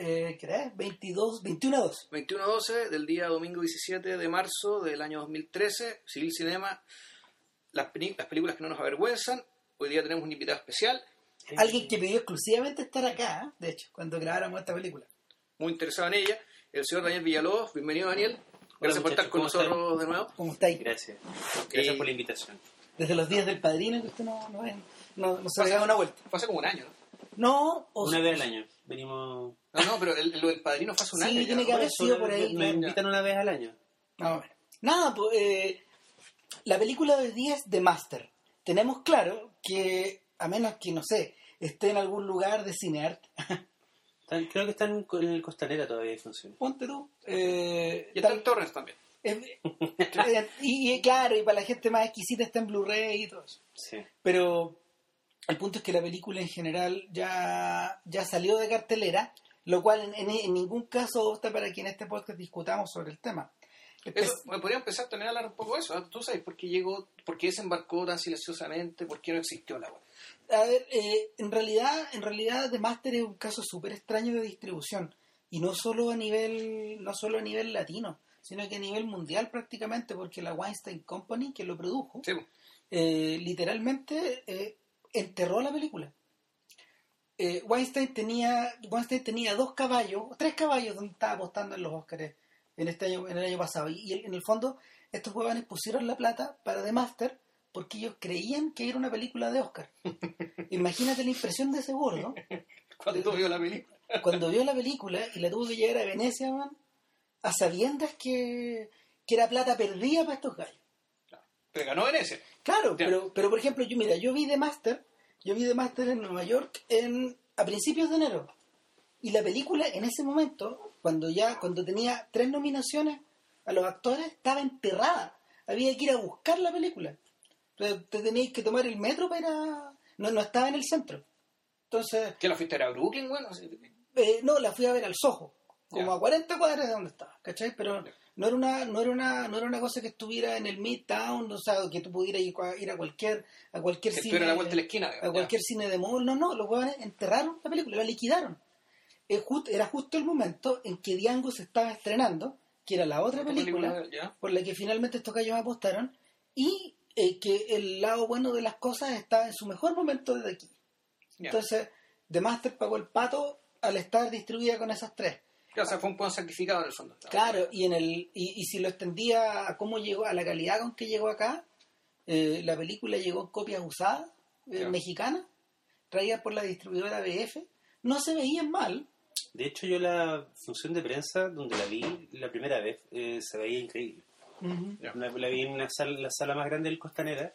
eh, ¿qué era? 22, 21 a 2. 21-12 del día domingo 17 de marzo del año 2013, Civil Cinema, las, películas que no nos avergüenzan. Hoy día tenemos un invitado especial, Alguien que pidió exclusivamente estar acá, ¿eh? de hecho, cuando grabáramos esta película. muy interesado en ella, el señor Daniel Villalobos. Bienvenido, Daniel. Gracias por estar con nosotros de nuevo. ¿Cómo estáis? Gracias. Gracias Eh, por la invitación. Desde los días del padrino que usted no, no, no, no se da una vuelta. Fue hace como un año, ¿no? No, o Una sea, vez al año. Venimos. No, no, pero el, lo del padrino fue hace un Sí, año. ya, tiene ¿no? que haber sido por ahí, Me claro. invitan una vez al año. Más o menos. Nada, pues eh, la película de hoy día es The Master. Tenemos claro que, a menos que, no sé, esté en algún lugar de cineart, Están- creo que están en el Costanera todavía y funciona. ponte tú. eh, Y está tal- en Torres también. eh, eh, y, y claro, y para la gente más exquisita está en Blu-ray y todo eso. Sí. Pero el punto es que la película en general ya, ya salió de cartelera, lo cual en, en- en ningún caso opta para que en este podcast discutamos sobre el tema. Eso, podría empezar también a hablar un poco de eso. ¿ah? ¿Tú sabes por qué llegó, por qué desembarcó tan silenciosamente, por qué no existió la web? A ver, eh, en realidad, en realidad The Master es un caso súper extraño de distribución y no solo a nivel, no solo a nivel latino, sino que a nivel mundial prácticamente, porque la Weinstein Company que lo produjo, Sí, eh, literalmente eh, enterró la película. Eh, Weinstein tenía, Weinstein tenía dos caballos, tres caballos donde estaba apostando en los Oscars en este año, en el año pasado. Y, y en el fondo, estos huevones pusieron la plata para The Master porque ellos creían que era una película de Oscar. Imagínate la impresión de ese gordo Cuando vio la película. cuando vio la película y la tuvo que llevar a Venecia, man, a sabiendas que, que era plata perdida para estos gallos. Pero ganó Venecia. Claro, Ya. pero, pero por ejemplo, yo mira, yo vi The Master, yo vi The Master en Nueva York en, a principios de enero. Y la película en ese momento, cuando ya, cuando tenía tres nominaciones a los actores, estaba enterrada. Había que ir a buscar la película. Entonces, te teníais que tomar el metro para No, no estaba en el centro. Entonces, ¿Que la fuiste a ver a Brooklyn, bueno? Eh, no, la fui a ver al Soho, como a 40 cuadras de donde estaba, ¿cachai? Pero. No era una, no era una, no era una cosa que estuviera en el Midtown, o sea, que tú pudieras ir a, ir a cualquier, a cualquier Que cine, la vuelta de la esquina. a cualquier cine de mall, no, no, los huevones enterraron la película, la liquidaron. Era justo el momento en que Django se estaba estrenando, que era la otra película, por la que finalmente estos gallos apostaron, y eh, que el lado bueno de las cosas estaba en su mejor momento desde aquí. Entonces, The Master pagó el pato al estar distribuida con esas tres. O sea, fue un poco sacrificado en el fondo. Claro, y en el y, y si lo extendía a cómo llegó, a la calidad con que llegó acá, eh, la película llegó en copias usadas, eh, Ya. mexicanas, traídas por la distribuidora BF. No se veían mal, De hecho, yo la función de prensa donde la vi la primera vez eh, se veía increíble. La, la vi en una sala, la sala más grande del Costanera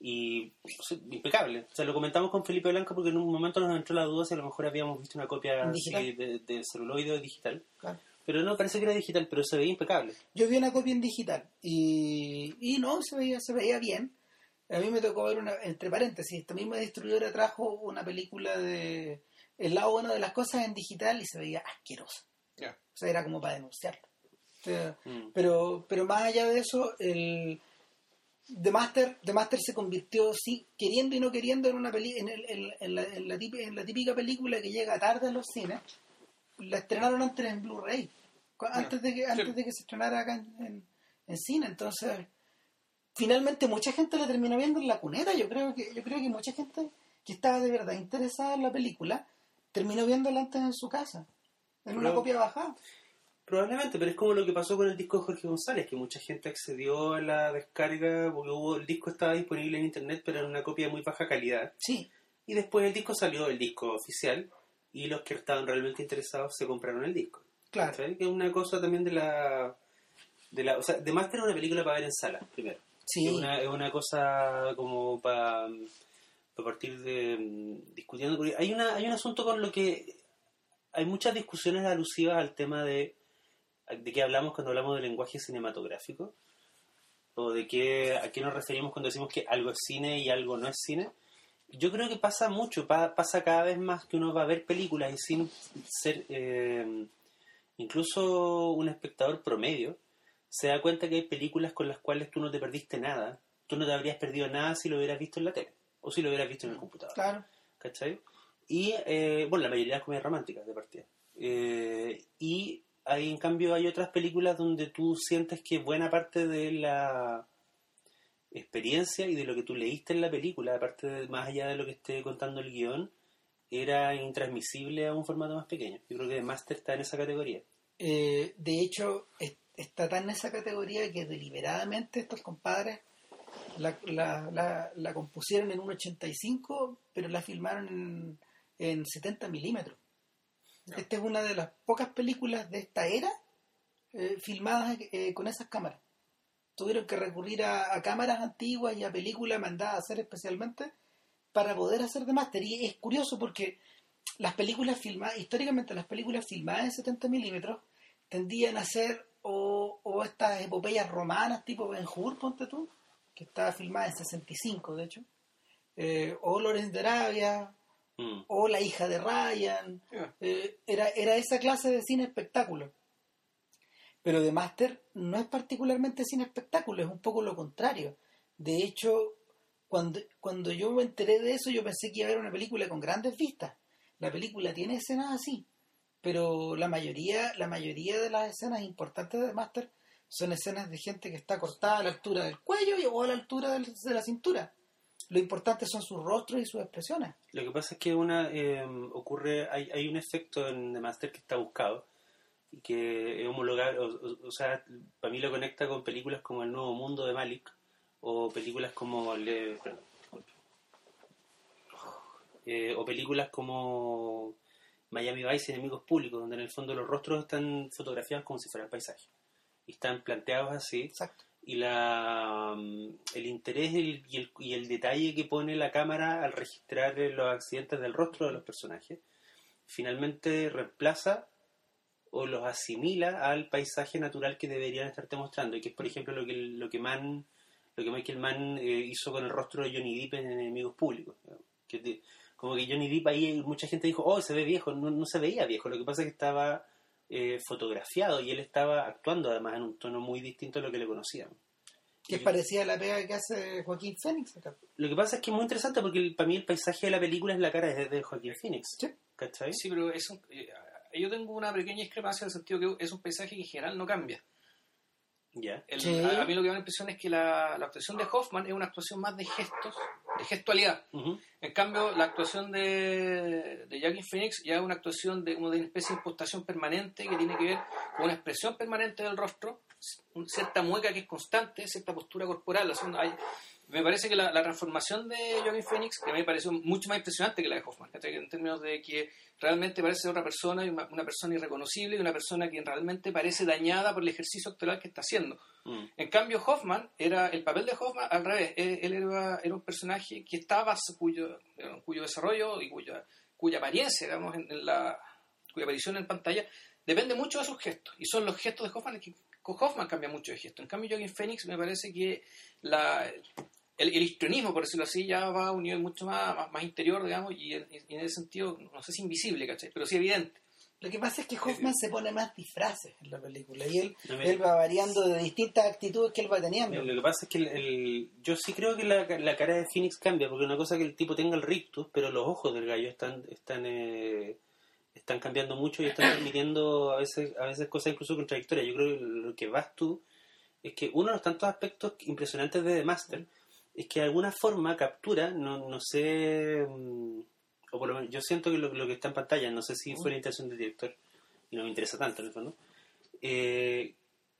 y sea, impecable. O sea, lo comentamos con Felipe Blanco porque en un momento nos entró la duda si a lo mejor habíamos visto una copia de, de celuloide o digital. Claro. Pero no, parece que era digital, pero se veía impecable. Yo vi una copia en digital y, y no, se veía, se veía bien. A mí me tocó ver una, entre paréntesis, esta misma distribuidora trajo una película de El lado bueno de las cosas en digital y se veía asquerosa. Ya. O sea, era como para denunciarla. O sea, Mm. pero, pero más allá de eso, el The Master, The Master se convirtió, sí, queriendo y no queriendo, en una peli en, el- en- en la, en la típica, en la típica película que llega tarde a los cines. La estrenaron antes en Blu-ray, antes de que antes de que se estrenara acá en, en- cine. Entonces, finalmente mucha gente la terminó viendo en la cuneta. Yo creo que yo creo que mucha gente que estaba de verdad interesada en la película terminó viéndola antes en su casa, en una copia bajada. Probablemente, pero es como lo que pasó con el disco de Jorge González, que mucha gente accedió a la descarga porque hubo, el disco estaba disponible en internet, pero en una copia de muy baja calidad. Sí, Y después el disco salió, el disco oficial, y los que estaban realmente interesados se compraron el disco. claro. ¿Cachai? Que es una cosa también de la... De la o sea, The Master es una película para ver en sala, primero. Sí. Es, una, es una cosa como para, para partir de... mm, discutiendo. Porque hay, una, hay un asunto con lo que... Hay muchas discusiones alusivas al tema de... De qué hablamos cuando hablamos de lenguaje cinematográfico. O de qué, a qué nos referimos cuando decimos que algo es cine y algo no es cine. Yo creo que pasa mucho, pa- pasa cada vez más que uno va a ver películas y sin ser eh, incluso un espectador promedio, se da cuenta que hay películas con las cuales tú no te perdiste nada. Tú no te habrías perdido nada si lo hubieras visto en la tele o si lo hubieras visto en el computador. Claro. ¿Cachai? Y, eh, bueno, la mayoría de las comedias románticas de partida. Eh, y hay, en cambio, hay otras películas donde tú sientes que buena parte de la experiencia y de lo que tú leíste en la película, aparte de, más allá de lo que esté contando el guion, era intransmisible a un formato más pequeño. Yo creo que Master está en esa categoría. Eh, de hecho, es- está tan en esa categoría que deliberadamente estos compadres la, la compusieron en un 85, pero la filmaron en, en 70 milímetros. Esta es una de las pocas películas de esta era eh, filmadas eh, con esas cámaras. Tuvieron que recurrir a, cámaras antiguas y a películas mandadas a hacer especialmente para poder hacer de máster. Y es curioso porque las películas filmadas, históricamente las películas filmadas en 70 milímetros tendían a ser o, o estas epopeyas romanas tipo Ben Hur, ponte tú, que estaba filmada en 65 de hecho, eh, o Lorenz de Arabia, Mm. o La hija de Ryan, Yeah. eh, era, era esa clase de cine espectáculo. Pero The Master no es particularmente cine espectáculo, es un poco lo contrario. De hecho, cuando, cuando yo me enteré de eso, yo pensé que iba a haber una película con grandes vistas. La película tiene escenas así, pero la mayoría, la mayoría de las escenas importantes de The Master son escenas de gente que está cortada a la altura del cuello y- o a la altura del- de la cintura. Lo importante son sus rostros y sus expresiones. Lo que pasa es que una eh, ocurre, hay, hay un efecto en The Master que está buscado y que es homologable, o, o- o sea, para mí lo conecta con películas como El Nuevo Mundo de Malik o películas como Le- perdón. Eh, o películas como Miami Vice y Enemigos Públicos, donde en el fondo los rostros están fotografiados como si fueran paisajes y están planteados así Exacto. Y la, mm, el interés y el, detalle que pone la cámara al registrar eh, los accidentes del rostro de los personajes finalmente reemplaza o los asimila al paisaje natural que deberían estarte mostrando y que es por ejemplo lo que lo que lo que Michael Mann eh, hizo con el rostro de Johnny Depp en Enemigos Públicos como que Johnny Depp ahí mucha gente dijo oh se ve viejo no, no se veía viejo lo que pasa es que estaba eh, fotografiado y él estaba actuando además en un tono muy distinto a lo que le conocían Que es parecida a la pega que hace Joaquín Phoenix acá. Lo que pasa es que es muy interesante porque el- para mí el paisaje de la película es la cara de, de Joaquín Phoenix. Sí. ¿Cachai? Sí, pero es un- eh, yo tengo una pequeña discrepancia en el sentido que es un paisaje que en general no cambia. Ya. El- Sí. a, a mí lo que me da la impresión es que la, la actuación de Hoffman es una actuación más de gestos, de gestualidad. En cambio, la actuación de, de Joaquin Phoenix ya es una actuación de, una especie de impostación permanente que tiene que ver con una expresión permanente del rostro, un- cierta mueca que es constante, cierta postura corporal. o sea, hay- me parece que la, la transformación de Joaquin Phoenix, que a mí me pareció mucho más impresionante que la de Hoffman, en términos de que realmente parece otra persona, una, una persona irreconocible y una persona que realmente parece dañada por el ejercicio actoral que está haciendo. Mm. En cambio, Hoffman era el papel de Hoffman al revés. Él, él era, era un personaje que estaba cuyo, cuyo desarrollo y cuya, cuya apariencia, digamos, en, en la cuya aparición en pantalla depende mucho de sus gestos. Y son los gestos de Hoffman que Hoffman cambia mucho de gesto. En cambio, Joaquin Phoenix me parece que la, el, el histrionismo, por decirlo así, ya va a un nivel mucho más, más, más interior, digamos, y en, y en ese sentido, no sé si invisible, ¿cachai? Pero sí evidente. Lo que pasa es que Hoffman se pone más disfraces en la película y él, No él va variando de distintas actitudes que él va teniendo. Lo que pasa es que el, el- yo sí creo que la, la cara de Phoenix cambia, porque una cosa es que el tipo tenga el rictus, pero los ojos del gallo están están eh, están cambiando mucho y están permitiendo a veces a veces cosas incluso contradictorias. Yo creo que lo que vas tú es que uno de los tantos aspectos impresionantes de The Master es que de alguna forma captura, no, no sé, mm, o por lo menos yo siento que lo, lo que está en pantalla, no sé si fue la intención del director, y no me interesa tanto en el fondo, eh,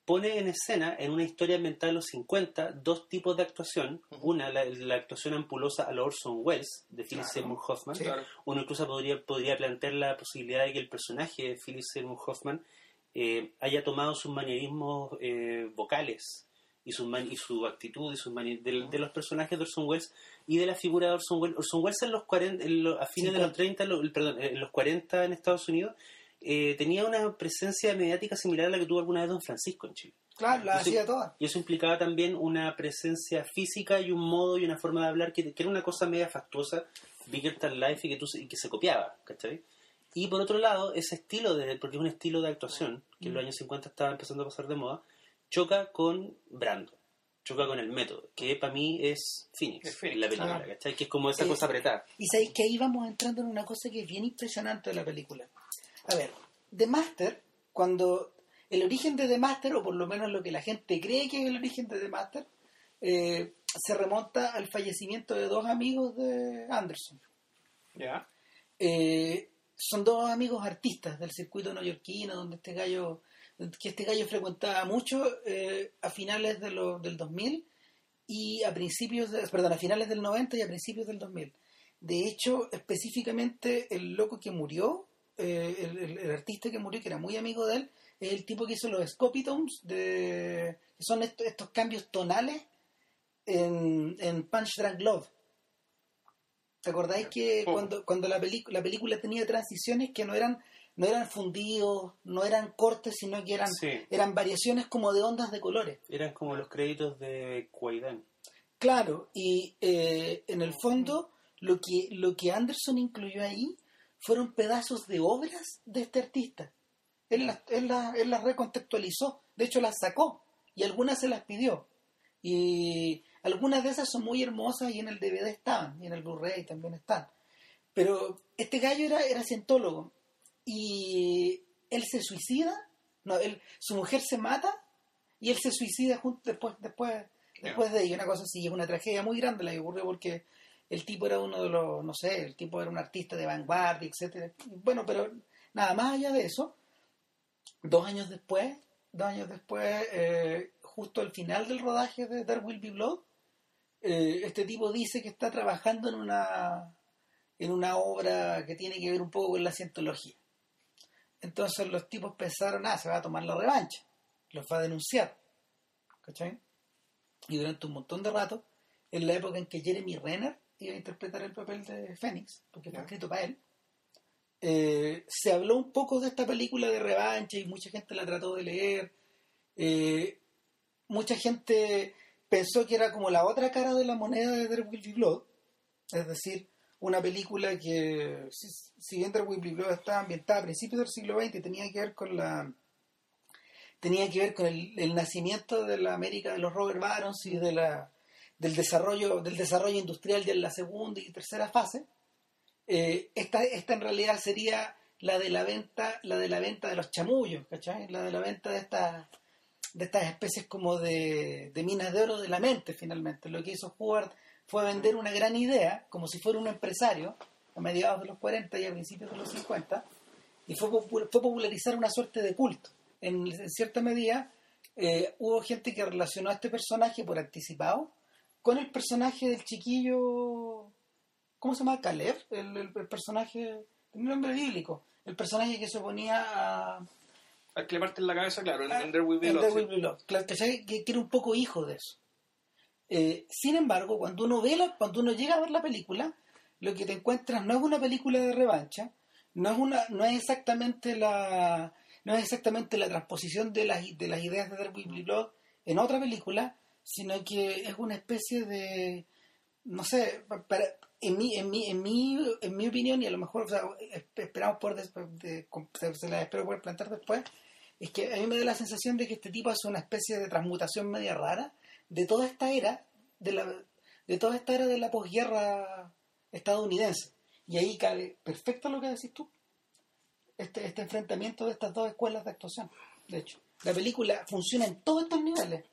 pone en escena, en una historia ambientada en los 50, dos tipos de actuación. Una, la, la actuación ampulosa a la Orson Welles, de Philip Claro. Seymour Hoffman. Sí. Claro. Uno incluso podría, podría plantear la posibilidad de que el personaje de Philip Seymour Hoffman eh, haya tomado sus manierismos eh, vocales y su, man- y su actitud y sus mani- de, de los personajes de Orson Welles y de la figura de Orson Welles. Orson Welles en los 40, en lo- a fines de los 30, lo- perdón, en los 40 en Estados Unidos, eh, tenía una presencia mediática similar a la que tuvo alguna vez Don Francisco en Chile. Claro, la hacía todas. Y eso implicaba también una presencia física y un modo y una forma de hablar que, que era una cosa media factuosa, bigger than life y que, tú, se- y que se copiaba, ¿cachai? Y por otro lado, ese estilo, de, porque es un estilo de actuación, que en los años 50 estaba empezando a pasar de moda, choca con Brando, choca con el método, que para mí es Phoenix, Es Phoenix, en la película, claro. ¿cachai? Que es como esa Eh, cosa apretada. Y sabéis que ahí vamos entrando en una cosa que es bien impresionante de la película. A ver, The Master, cuando el origen de The Master, o por lo menos lo que la gente cree que es el origen de The Master, eh, se remonta al fallecimiento de dos amigos de Anderson. ¿Ya? Eh, son dos amigos artistas del circuito neoyorquino, donde este gallo, que este gallo frecuentaba mucho eh, a finales de lo- del 2000 y a principios, de, perdón, a finales del 90 y a principios del 2000. De hecho, específicamente el loco que murió, eh, el, el- el artista que murió, que era muy amigo de él, es el tipo que hizo los Scopitones, de, que son est- estos cambios tonales en, en Punch Drunk Love. ¿Te acordáis que Poco. cuando, cuando la, la película tenía transiciones que no eran, no eran fundidos, no eran cortes, sino que eran, Sí. eran variaciones como de ondas de colores? Eran como los créditos de Kwaidan. Claro, y eh, en el fondo lo que, lo que Anderson incluyó ahí fueron pedazos de obras de este artista. Él las, él las- él las recontextualizó, de hecho las sacó y algunas se las pidió. Y algunas de esas son muy hermosas y en el DVD estaban, y en el Blu-ray también están. Pero este gallo era, era cientólogo y él se suicida, no, él, su mujer se mata y él se suicida junto, después, después, después de ello. Una cosa así, es una tragedia muy grande la que ocurrió porque el tipo era uno de los, no sé, el tipo era un artista de vanguardia, etcétera. Bueno, pero nada más allá de eso, dos años después, dos años después, eh, justo al final del rodaje de There Will Be Blood, eh, este tipo dice que está trabajando en una en una obra que tiene que ver un poco con la cientología. Entonces los tipos pensaron, ah, se va a tomar la revancha, los va a denunciar. ¿Cachai? Y durante un montón de rato, en la época en que Jeremy Renner iba a interpretar el papel de Fénix, porque fue escrito para él, eh, se habló un poco de esta película de revancha y mucha gente la trató de leer. Eh, mucha gente pensó que era como la otra cara de la moneda de There Will Be Blood, es decir, una película que, si, si bien Be Blood estaba ambientada a principios del siglo XX tenía que ver con la tenía que ver con el, el nacimiento de la América de los Robert Barons y de la del desarrollo del desarrollo industrial de la segunda y tercera fase eh, esta, esta en realidad sería la de la venta la de la venta de los chamullos ¿cachai? la de la venta de estas de estas especies como de, de minas de oro de la mente finalmente lo que hizo Howard fue vender una gran idea como si fuera un empresario a mediados de los 40 y a principios de los 50 y fue, fue popularizar una suerte de culto en, en cierta medida eh, hubo gente que relacionó a este personaje por anticipado con el personaje del chiquillo ¿cómo se llama? Caleb el, el- el personaje un nombre bíblico el personaje que se oponía a que le parten la cabeza, claro, en, en There Will Be en ¿cachai? que, que era un poco hijo de eso. Eh, sin embargo, cuando uno ve la, cuando uno llega a ver la película, lo que te encuentras no es una película de revancha, no es una, no es exactamente la, no es exactamente la transposición de las, de las ideas de Be Blood en otra película, sino que es una especie de, no sé, en mi, en mi, en mi, en mi opinión y a lo mejor, esperamos por, de- se, se la espero poder plantear después, es que a mí me da la sensación de que este tipo hace una especie de transmutación media rara de toda esta era de la de toda esta era de la posguerra estadounidense y ahí cabe perfecto lo que decís tú este, este enfrentamiento de estas dos escuelas de actuación de hecho la película funciona en todos estos niveles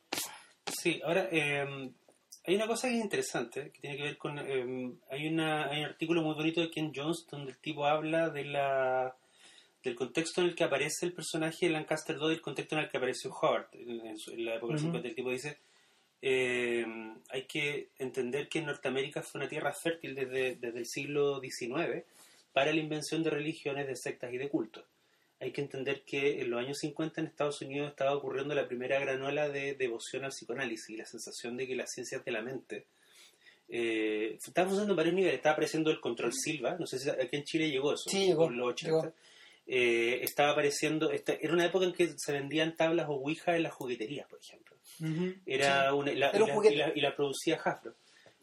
Sí, ahora eh, hay una cosa que es interesante, que tiene que ver con... eh, hay, una, hay un artículo muy bonito de Ken Jones donde el tipo habla de la del contexto en el que aparece el personaje de Lancaster Dodd y el contexto en el que apareció Howard en, en su- en la época del Ujú. 50. El tipo dice, eh, hay que entender que Norteamérica fue una tierra fértil desde, desde el siglo XIX para la invención de religiones, de sectas y de cultos. Hay que entender que en los años 50 en Estados Unidos estaba ocurriendo la primera gran ola de devoción al psicoanálisis y la sensación de que las ciencias de la mente eh, estaba funcionando en varios niveles. Estaba apareciendo el control Silva, no sé si aquí en Chile llegó eso, Sí, llegó, por los 80. llegó. Eh, estaba apareciendo, esta- era una época en que se vendían tablas o ouija en las jugueterías, por ejemplo. Era una, la- Era un y la- juguete. y, la, y la producía Hasbro.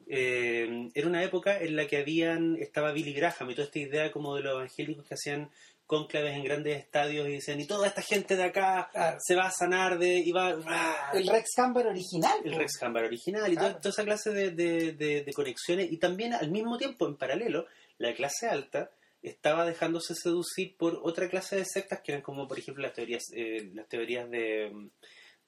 Eh, era una época en la que habían estaba Billy Graham y toda esta idea como de los evangélicos que hacían cónclaves en grandes estadios y decían y toda esta gente de acá Claro. se va a sanar de y va ¡ah! el Rex Hammer original el. Rex Hammer original y toda- toda, esa clase de, de- de- de conexiones y también al mismo tiempo en paralelo la clase alta estaba dejándose seducir por otra clase de sectas que eran como, por ejemplo, las teorías, eh, las teorías de,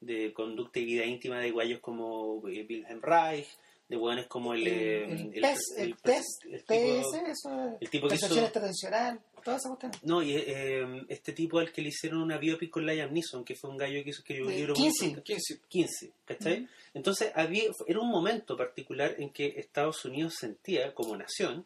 de conducta y vida íntima de guayos como eh, Wilhelm Reich, de hueones como el... eh, el, el- PES, el- el el- PES, el tipo- eso el tipo que hizo- extratensional, todas esas cuestiones. No, y eh, este tipo al que le hicieron una biopic con Liam Neeson, que fue un gallo que hizo que un Eh, libro muy 15. importante. 15. 15, ¿cachai? Entonces había, era un momento particular en que Estados Unidos sentía como nación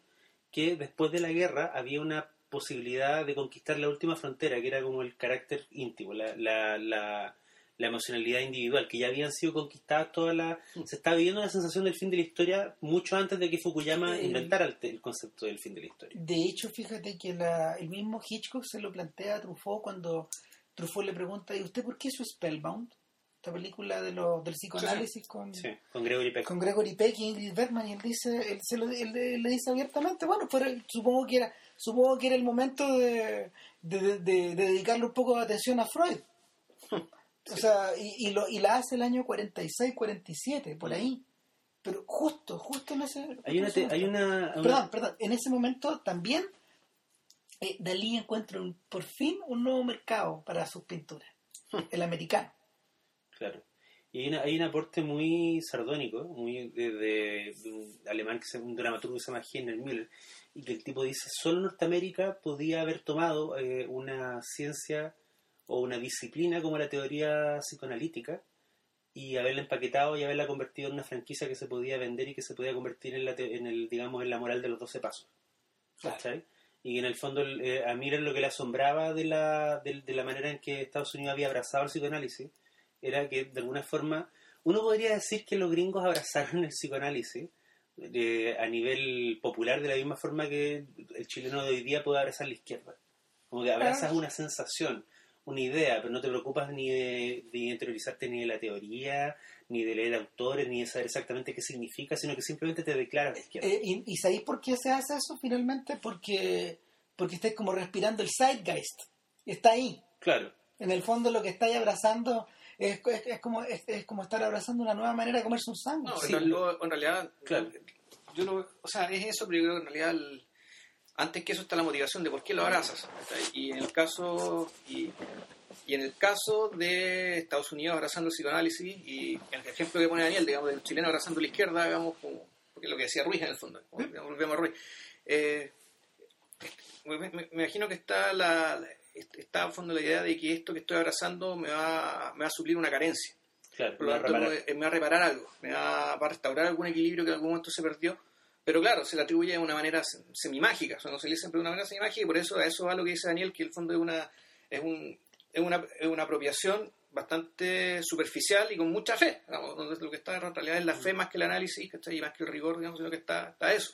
que después de la guerra había una posibilidad de conquistar la última frontera, que era como el carácter íntimo, la, la, la, la emocionalidad individual, que ya habían sido conquistadas todas las... Se estaba viviendo una sensación del fin de la historia mucho antes de que Fukuyama Eh, inventara el, el concepto del fin de la historia. De hecho, fíjate que la- el mismo Hitchcock se lo plantea a Truffaut cuando Truffaut le pregunta, ¿y usted por qué hizo Spellbound? Esta película de lo, del psicoanálisis con, Sí, con Gregory Peck. con Gregory Peck y Ingrid Bergman y él dice él, se lo, él, él le dice abiertamente bueno supongo que era supongo que era el momento de, de, de- de dedicarle un poco de atención a Freud o sea y, y, lo, y la hace el año 46 47 por ahí. Pero justo justo en ese Hay una, te- hay una, una- perdón perdón en ese momento también eh, Dalí encuentra un- por fin un nuevo mercado para sus pinturas el americano. Claro. Y hay, una- hay un aporte muy sardónico, muy de, de- de un alemán, que se, un dramaturgo que se llama Heiner Müller, y que el tipo dice, solo Norteamérica podía haber tomado eh, una ciencia o una disciplina como la teoría psicoanalítica y haberla empaquetado y haberla convertido en una franquicia que se podía vender y que se podía convertir en la, te- en el, digamos, en la moral de los 12 pasos. Claro. Y en el fondo eh, a Miller lo que le asombraba de la, de, de la manera en que Estados Unidos había abrazado el psicoanálisis era que de alguna forma uno podría decir que los gringos abrazaron el psicoanálisis eh, a nivel popular de la misma forma que el chileno de hoy día puede abrazar la izquierda. Como que abrazas una sensación, una idea, pero no te preocupas ni de, de interiorizarte ni de la teoría, ni de leer autores, ni de saber exactamente qué significa, sino que simplemente te declaras de izquierda. Eh, y, ¿Y sabéis por qué se hace eso finalmente? Porque, porque estáis como respirando el zeitgeist. Está ahí. claro. En el fondo lo que estáis abrazando es, es, es como, es, es como estar abrazando una nueva manera de comerse un sándwich. No, Sí, en realidad, Claro. yo lo, o sea, es eso, pero yo creo que en realidad, el- antes que eso está la motivación de por qué lo abrazas. Y en el caso, y, y en el caso de Estados Unidos abrazando el psicoanálisis, y el ejemplo que pone Daniel, digamos, del chileno abrazando la izquierda, digamos, como, porque lo que decía Ruiz en el fondo, como, digamos, volvemos a Ruiz. Eh, me, imagino que está la, está en fondo la idea de que esto que estoy abrazando me va, me va a suplir una carencia. Claro, Por lo tanto, me, me va a reparar algo, me va, va a restaurar algún equilibrio que en algún momento se perdió. Pero claro, se le atribuye de una manera se- semimágica, o sea, no se le dice siempre de una manera semimágica y por eso a eso va lo que dice Daniel, que el fondo es una, es un, es una, es una apropiación bastante superficial y con mucha fe. digamos, donde lo que está en realidad es la fe más que el análisis, ¿cachai? y más que el rigor, digamos, sino que está, está eso.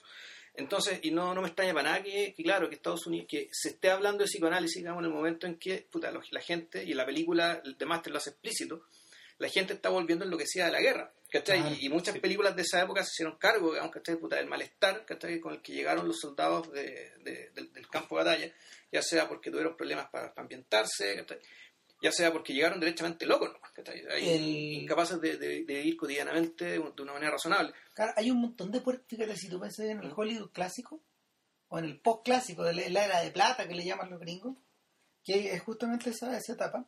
Entonces, y no, no me extraña para nada que, que, claro, que Estados Unidos, que se esté hablando de psicoanálisis, digamos, en el momento en que, puta, la gente, y la película de Master lo hace explícito, la gente está volviendo enloquecida de la guerra, ¿cachai? Claro, y, muchas sí. películas de esa época se hicieron cargo, digamos, ¿cachai? Puta, del malestar, ¿cachai? Con el que llegaron los soldados de- de- del, del campo de batalla, ya sea porque tuvieron problemas para, para ambientarse, ¿cachai? ya sea porque llegaron derechamente locos, ¿no? ¿cachai? El- incapaces de, de- de vivir cotidianamente de una manera razonable. Claro, hay un montón de puertas, fíjate, si tú piensas en el Hollywood clásico, o en el post clásico, de la, la era de plata que le llaman los gringos, que es justamente esa, esa etapa,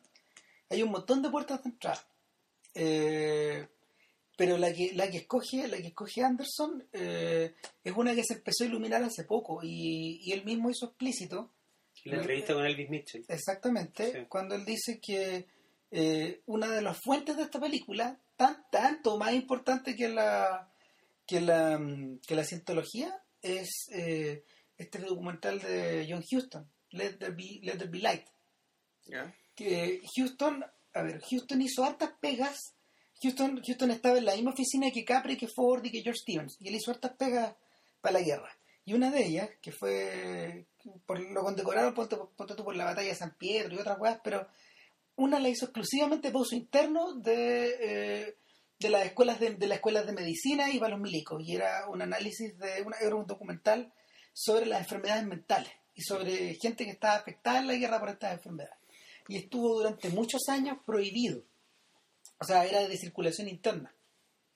hay un montón de puertas de entrada. Eh, pero la que, la que escoge, la que escoge Anderson eh, es una que se empezó a iluminar hace poco y, y él mismo hizo explícito La entrevista con Elvis Mitchell. Exactamente, Sí. cuando él dice que eh, una de las fuentes de esta película, tan, tanto más importante que la que la, mm, que la cientología, es eh, este documental de John Huston, Let There Be, Let There Be Light. Que Houston, a ver, Houston hizo hartas pegas. Houston, Houston estaba en la misma oficina que Capri, que Ford y que George Stevens, y él hizo hartas pegas para la guerra. Y una de ellas, que fue, por, lo condecoraron, por la batalla de San Pedro y otras cosas, pero una la hizo exclusivamente para uso interno de, eh, de las escuelas de, de las escuelas de medicina y para los milicos. Y era un análisis de, una, era un documental sobre las enfermedades mentales y sobre gente que estaba afectada en la guerra por estas enfermedades. Y estuvo durante muchos años prohibido. O sea, era de circulación interna.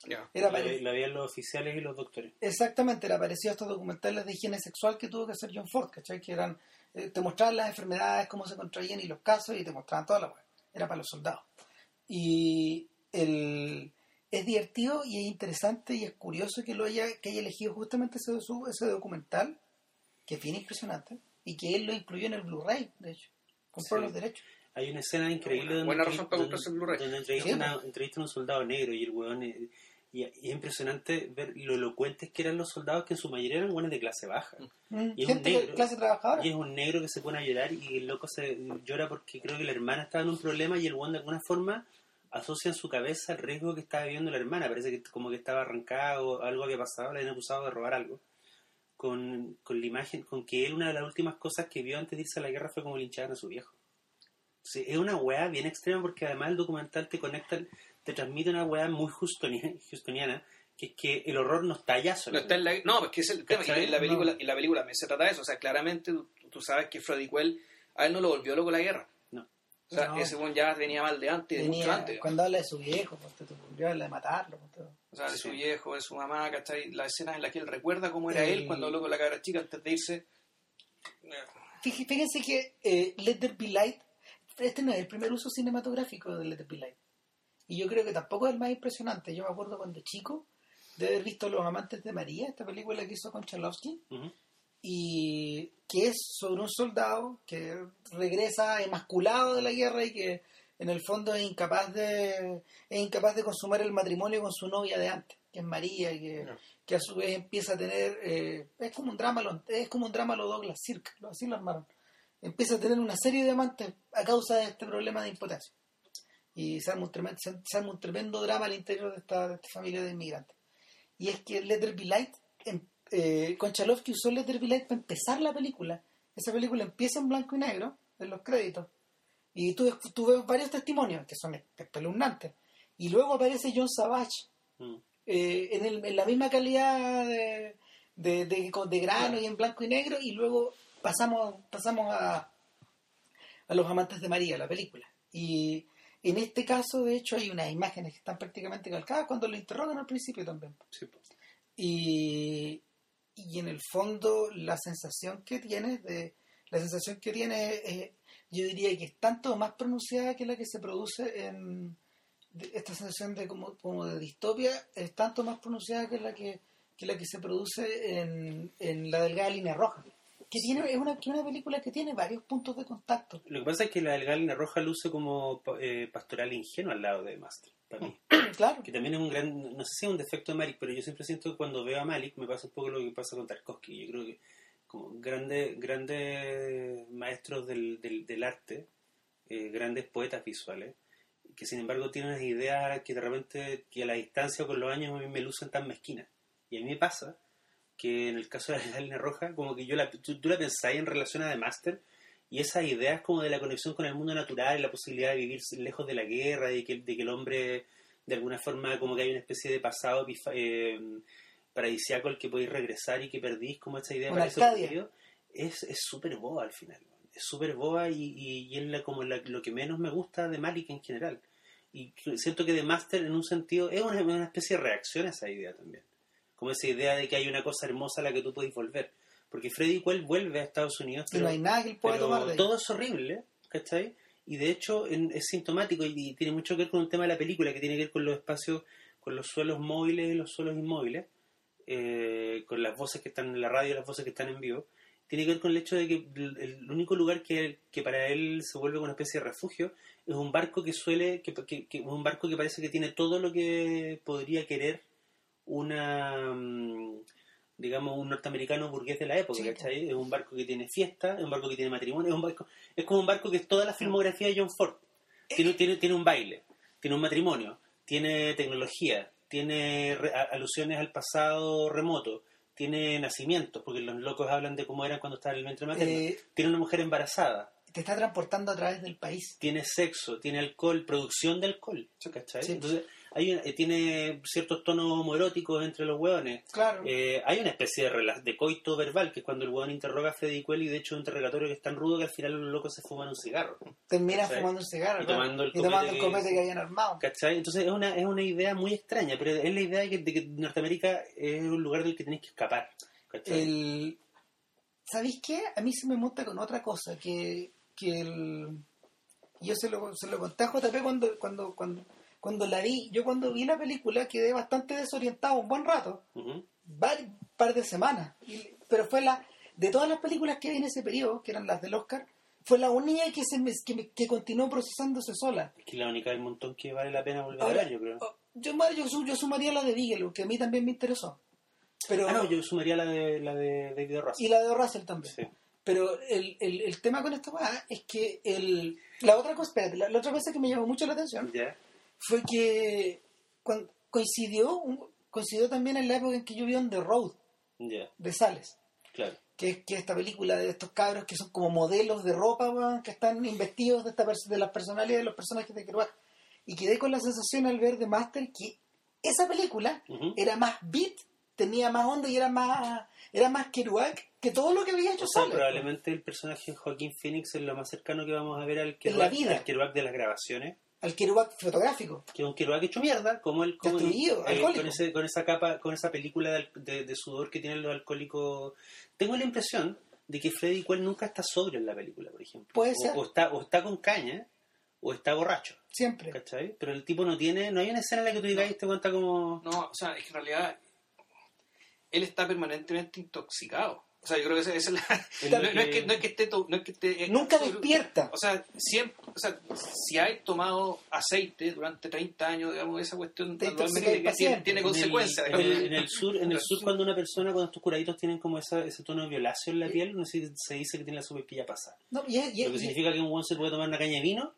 Era La, pare- la veían los oficiales y los doctores. Exactamente, era parecido a estos documentales de higiene sexual que tuvo que hacer John Ford, ¿cachai? Que eran, eh, te mostraban las enfermedades, cómo se contraían y los casos, y te mostraban toda la web. Era para los soldados. Y el, es divertido y es interesante y es curioso que lo haya, que haya elegido justamente ese documental, que es bien impresionante, y que él lo incluyó en el Blu-ray, de hecho. Compró Sí. los derechos. Hay una escena increíble donde, buena razón para donde- comprarse el Blu-ray. donde entrevistan, Sí, a, un soldado negro y el weón es- y, y es impresionante ver lo elocuentes que eran los soldados que en su mayoría eran buenos de clase baja Mm, Y es un de negro. clase trabajadora. y es un negro que se pone a llorar y el loco se llora porque creo que la hermana estaba en un problema y el weón de alguna forma asocia en su cabeza el riesgo que estaba viviendo la hermana parece que como que estaba arrancado algo había pasado le habían acusado de robar algo con, con la imagen con que él una de las últimas cosas que vio antes de irse a la guerra fue como linchar a su viejo Sí, es una weá bien extrema porque además el documental te conecta, te transmite una weá muy justoniana, justoniana que es que el horror no está allá solo. No, está en la, no, pues que es el tema. En la película, No. en la película se trata de eso. O sea, claramente tú, tú sabes que Freddy Quell a él no lo volvió loco la guerra. No. O sea, No. ese buen ya venía mal de antes, de mucho antes. cuando habla de su viejo, pues, te volvió a hablar de matarlo. pues. O sea, de su Sí. viejo, de su mamá, ¿cachai? La escena en la que él recuerda cómo era El- él cuando habló con la cabra chica antes de irse. Fíj- Fíjense que eh, Let There Be Light, este no es el primer uso cinematográfico de Let Be Light. Y yo creo que tampoco es el más impresionante. Yo me acuerdo cuando chico de haber visto Los Amantes de María, esta película que hizo con Charlovsky, Ujú. y que es sobre un soldado que regresa emasculado de la guerra y que en el fondo es incapaz de es incapaz de consumar el matrimonio con su novia de antes, que es María, y que, que a su vez empieza a tener eh, es como un drama es como un drama lo Douglas lo- así lo armaron. Empieza a tener una serie de amantes a causa de este problema de impotencia. Y se arma un tremendo, se, arma un tremendo drama al interior de esta, de esta familia de inmigrantes. Y es que Let There Be Light, em- eh, Konchalovsky usó Let There Be Light para empezar la película. Esa película empieza en blanco y negro, en los créditos. Y tú, tú ves varios testimonios que son espeluznantes. Y luego aparece John Savage Mm. eh, en, el- en la misma calidad de, de, de- de grano y en blanco y negro. Y luego pasamos, pasamos a, a Los Amantes de María, la película. Y en este caso, de hecho, hay unas imágenes que están prácticamente calcadas cuando lo interrogan al principio también. Sí. Y, y en el fondo la sensación que tienes de la sensación que tienes eh, yo diría que es tanto más pronunciada que la que se produce en esta sensación de como, como de distopia es tanto más pronunciada que la que, que la que se produce en, en la delgada línea roja que tiene es una, que una película que tiene varios puntos de contacto Lo que pasa es que la del Galina Roja luce como eh, pastoral ingenuo al lado de Master, para mí. claro Que también es un gran, no sé si es un defecto de Malik, pero yo siempre siento que cuando veo a Malik me pasa un poco lo que pasa con Tarkovsky. Yo creo que como grandes grandes maestros del, del, del arte, eh, grandes poetas visuales, que sin embargo tienen unas ideas que de repente, que a la distancia o con los años a mí me lucen tan mezquinas. Y a mí me pasa que en el caso de la línea roja, como que yo la, tú, tú la pensáis en relación a The Master, y esas ideas como de la conexión con el mundo natural y la posibilidad de vivir lejos de la guerra, de que, de que el hombre de alguna forma como que hay una especie de pasado eh, paradisiaco al que podéis regresar y que perdís como esa idea Arcadia. ocurrido, es es súper boba al final es súper boba y, y, y es la, como la- lo que menos me gusta de Malik en general. Y siento que The Master en un sentido es una, una especie de reacción a esa idea también como esa idea de que hay una cosa hermosa a la que tú podéis volver porque Freddy Quell vuelve a Estados Unidos y no hay nada que él pueda pero tomar de ahí. todo es horrible, ¿cachai? Y de hecho en- es sintomático y, y tiene mucho que ver con un tema de la película que tiene que ver con los espacios, con los suelos móviles y los suelos inmóviles, eh, con las voces que están en la radio y las voces que están en vivo. Tiene que ver con el hecho de que el, el único lugar que, que para él se vuelve una especie de refugio es un barco que suele, que, que- que- un barco que parece que tiene todo lo que podría querer una mm, digamos un norteamericano burgués de la época, Sí, ¿cachai? Es un barco que tiene fiesta, es un barco que tiene matrimonio, es un barco, es como un barco que es toda la filmografía de John Ford. Tiene, tiene, tiene un baile, tiene un matrimonio, tiene tecnología, tiene re- a- alusiones al pasado remoto, tiene nacimientos, porque los locos hablan de cómo eran cuando estaban en el vientre materno, Eh, tiene una mujer embarazada. Te está transportando a través del país. Tiene sexo, tiene alcohol, producción de alcohol. ¿cachai? Sí. Entonces, hay un- eh, tiene ciertos tonos homoeróticos entre los hueones. Claro. Eh, hay una especie de, de coito verbal, que es cuando el hueón interroga a Quell y de hecho es un interrogatorio que es tan rudo que al final los locos se fuman un cigarro. Terminas ¿cachai? fumando un cigarro. Y tomando el y tomando el que- copete que habían armado. ¿Cachai? Entonces es una, es una idea muy extraña, pero es la idea de que, de que Norteamérica es un lugar del que tenés que escapar. ¿cachai? El... ¿Sabéis qué? A mí se me monta con otra cosa, que, que el... Yo se lo, se lo conté a JP cuando, cuando, cuando, cuando la vi. Yo cuando vi la película quedé bastante desorientado un buen rato. Ujú. Var- par de semanas. Y- pero fue la... De todas las películas que vi en ese periodo, que eran las del Oscar, fue la única que, se me, que, me- que continuó procesándose sola. Es que la única del montón que vale la pena volver Ahora, a ver, yo creo. oh, Yo, yo, yo sumaría la de Bigelow, que a mí también me interesó. Pero, Ah, no, yo sumaría la de, la de David Russell. Y la de Russell también. Sí. Pero el, el, el tema con esta weá es que el, la otra cosa, espérate, la, la otra cosa que me llamó mucho la atención fue que coincidió coincidió también en la época en que yo vi On the Road de Sales, claro. que es que esta película de estos cabros que son como modelos de ropa, que están investidos de, esta de las personalidades de los personajes de Kerouac. Y quedé con la sensación al ver The Master que esa película era más beat, tenía más onda y era más era más Kerouac que todo lo que había hecho O sea, Sales. probablemente el personaje de Joaquín Phoenix es lo más cercano que vamos a ver al la Kerouac, vida. al Kerouac de las grabaciones. Al Kerouac fotográfico. que es un Kerouac hecho mierda, como el como Destruido, eh, alcohólico. con, ese, con esa capa, con esa película de, de- de sudor que tienen los alcohólicos. Tengo la impresión de que Freddy Quell nunca está sobrio en la película, por ejemplo. Puede o, ser. o está, o está con caña, o está borracho, Siempre. ¿cachai? Pero el tipo no tiene, no hay una escena en la que tú digas, este cuenta como... No, o sea, es que en realidad él está permanentemente intoxicado. O sea, yo creo que esa esa es la... el No, no es que, no es que esté... to- No es que esté eh, Nunca despierta. O sea, siempre, o sea, si hay tomado aceite durante 30 años, digamos, esa cuestión Te naturalmente intoxica el tiene, tiene En el- consecuencias. En el, en el sur, en el sur cuando una persona, cuando estos curaditos tienen como esa, ese tono violáceo en la piel, no sé si se dice que tiene la superquilla pasada. No, y, es- y- Lo que y- significa que un buen se puede tomar una caña de vino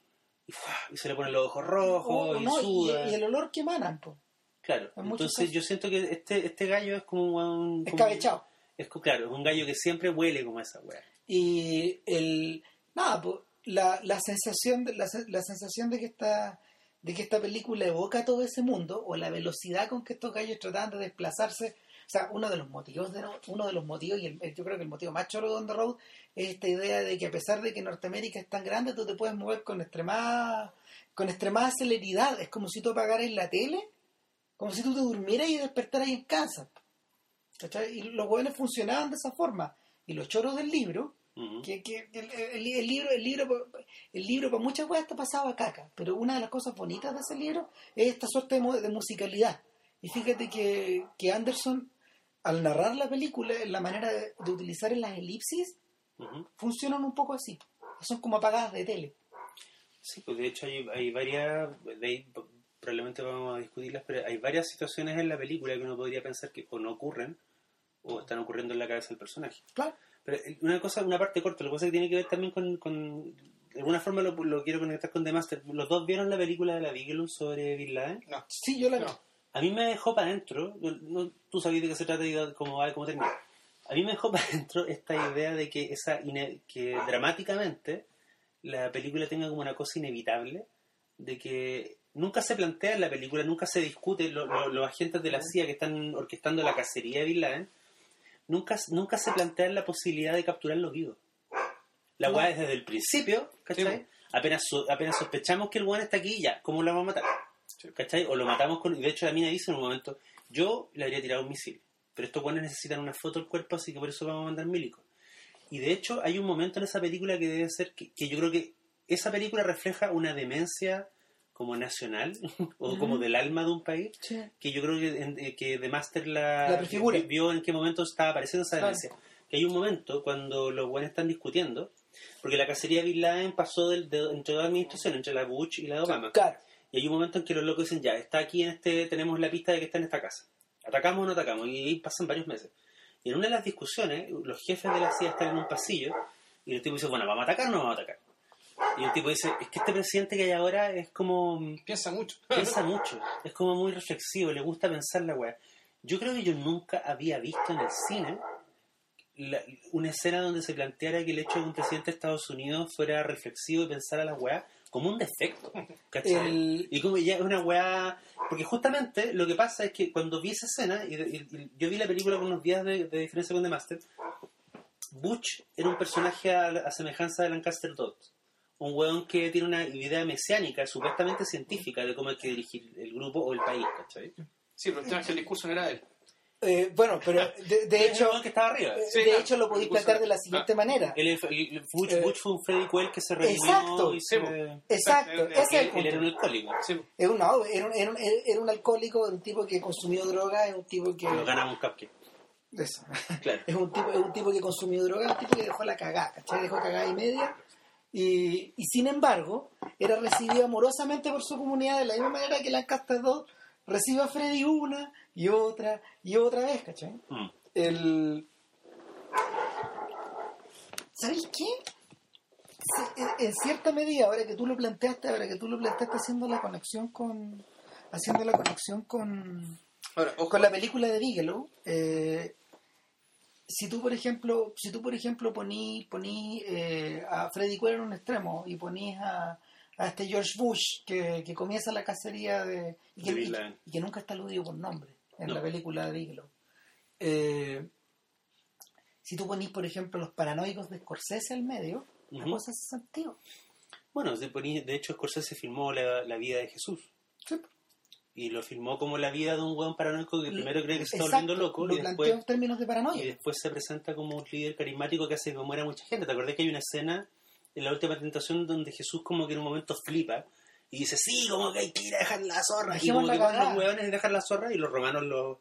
y, y se le ponen los ojos rojos o- y no, y- suda. y el olor que emanan, po. Claro, En entonces yo siento que este, este gallo es como un... como- Escabechado. Es claro, es un gallo que siempre huele como esa weá. Y el nada, la, la sensación de la, la sensación de que esta de que esta película evoca todo ese mundo o la velocidad con que estos gallos tratan de desplazarse, o sea, uno de los motivos de uno de los motivos y el- yo creo que el motivo más choro de On the Road es esta idea de que a pesar de que Norteamérica es tan grande, tú te puedes mover con extremada con extremada celeridad, es como si tú apagaras la tele, como si tú te durmieras y despertaras en casa. ¿Cachai? Y los jóvenes funcionaban de esa forma. Y los choros del libro, que, que el, el- el libro, el libro, el libro para muchas cosas está pasado a caca, pero una de las cosas bonitas de ese libro es esta suerte de, de musicalidad. Y fíjate que, que Anderson, al narrar la película, la manera de, de utilizar en las elipsis, funcionan un poco así. Son como apagadas de tele. Sí, pues de hecho hay, hay varias, de ahí probablemente vamos a discutirlas, pero hay varias situaciones en la película que uno podría pensar que o no ocurren o están ocurriendo en la cabeza del personaje. Claro. Pero eh, una cosa, una parte corta, lo que pasa es que tiene que ver también con, con de alguna forma lo, lo quiero conectar con The Master. ¿Los dos vieron la película de la Bigelow sobre Bin Laden? No. Sí, yo la vi. No. A mí me dejó para adentro, no- no- tú sabías de qué se trata y cómo va y cómo termina. A mí me dejó para adentro esta idea de que esa ine- que dramáticamente la película tenga como una cosa inevitable, de que nunca se plantea en la película, nunca se discute, lo- lo- los agentes de la CIA que están orquestando la cacería de Bin Laden, nunca, nunca se plantea la posibilidad de capturarlo vivo. La No. weá es desde el principio, ¿cachai? Sí, apenas, apenas sospechamos que el weón está aquí, ya, ¿cómo lo vamos a matar? Sí. ¿Cachai? O lo matamos con... De hecho, la mina dice en un momento, yo le habría tirado un misil, pero estos weones necesitan una foto del cuerpo, así que por eso vamos a mandar milicos. Y de hecho, hay un momento en esa película que debe ser, que, que yo creo que esa película refleja una demencia como nacional, o como del alma de un país, Sí. que yo creo que, en- eh, que The Master la, La prefigura. vio en qué momento estaba apareciendo esa Claro. demencia. Que hay un momento cuando los buenos están discutiendo, porque la cacería de Bin Laden pasó del- de- entre dos administraciones, entre la Bush y la de Obama. Claro. Y hay un momento en que los locos dicen, ya, está aquí en este, tenemos la pista de que está en esta casa. ¿Atacamos o no atacamos? Y pasan varios meses. Y en una de las discusiones, los jefes de la CIA están en un pasillo y el tipo dice, bueno, ¿vamos a atacar o no vamos a atacar? Y el tipo dice, es que este presidente que hay ahora es como... Piensa mucho. piensa mucho, es como muy reflexivo, le gusta pensar la weá. Yo creo que yo nunca había visto en el cine la- una escena donde se planteara que el hecho de que un presidente de Estados Unidos fuera reflexivo y pensara las weas como un defecto. ¿cachai? El- Y como ya es una weá. Porque justamente lo que pasa es que cuando vi esa escena, y, y- y yo vi la película con unos días de, de diferencia con The Master, Butch era un personaje a, a semejanza de Lancaster Dodd. Un weón que tiene una idea mesiánica, supuestamente científica, de cómo hay que dirigir el grupo o el país, ¿cachai? Sí, pero el tema es que el discurso no era de él. eh, bueno, pero de, de un hecho, que estaba arriba. eh, Sí, de hecho lo podéis plantear de la siguiente manera. Él, el- el- Butch, Eh, Butch fue un Freddy Quell que se redimió exacto. y se... po. Exacto, ese es el Él, era un alcohólico. Sí, Es un, no, era, un, era, un, era un alcohólico, era un tipo que consumió droga, es un tipo que... Ganaba un cupcake. Eso. Claro. Es un tipo, es un tipo que consumió droga, un tipo que dejó la cagada, ¿cachai? Dejó cagada y media. Y, y sin embargo, era recibido amorosamente por su comunidad de la misma manera que Lancaster 2 recibe a Freddy una y otra y otra vez, ¿cachai? Mm. El... ¿Sabéis qué? En cierta medida, ahora que tú lo planteaste, ahora que tú lo planteaste haciendo la conexión con... Haciendo la conexión con Ahora, ojo, con la película de Bigelow, eh, si tú por ejemplo, si tú por ejemplo poní, poní eh, a Freddy Quinn en un extremo y ponís a, a este George Bush que, que comienza la cacería de y que, y- y que nunca está aludido por nombre en No. la película de Bigelow. Eh, si tú ponís por ejemplo los paranoicos de Scorsese al medio, la Ujú. cosa hace sentido. Bueno, de, de hecho Scorsese filmó la, la vida de Jesús. Sí. Y lo filmó como la vida de un hueón paranoico que primero cree que se está volviendo loco lo y después, en términos de paranoia. y después se presenta como un líder carismático que hace que muera mucha gente. ¿Te acordás que hay una escena en la última tentación donde Jesús como que en un momento flipa y dice, sí, como que hay que ir a dejar la zorra. Y como la que cagada. los hueones dejar la zorra y los romanos lo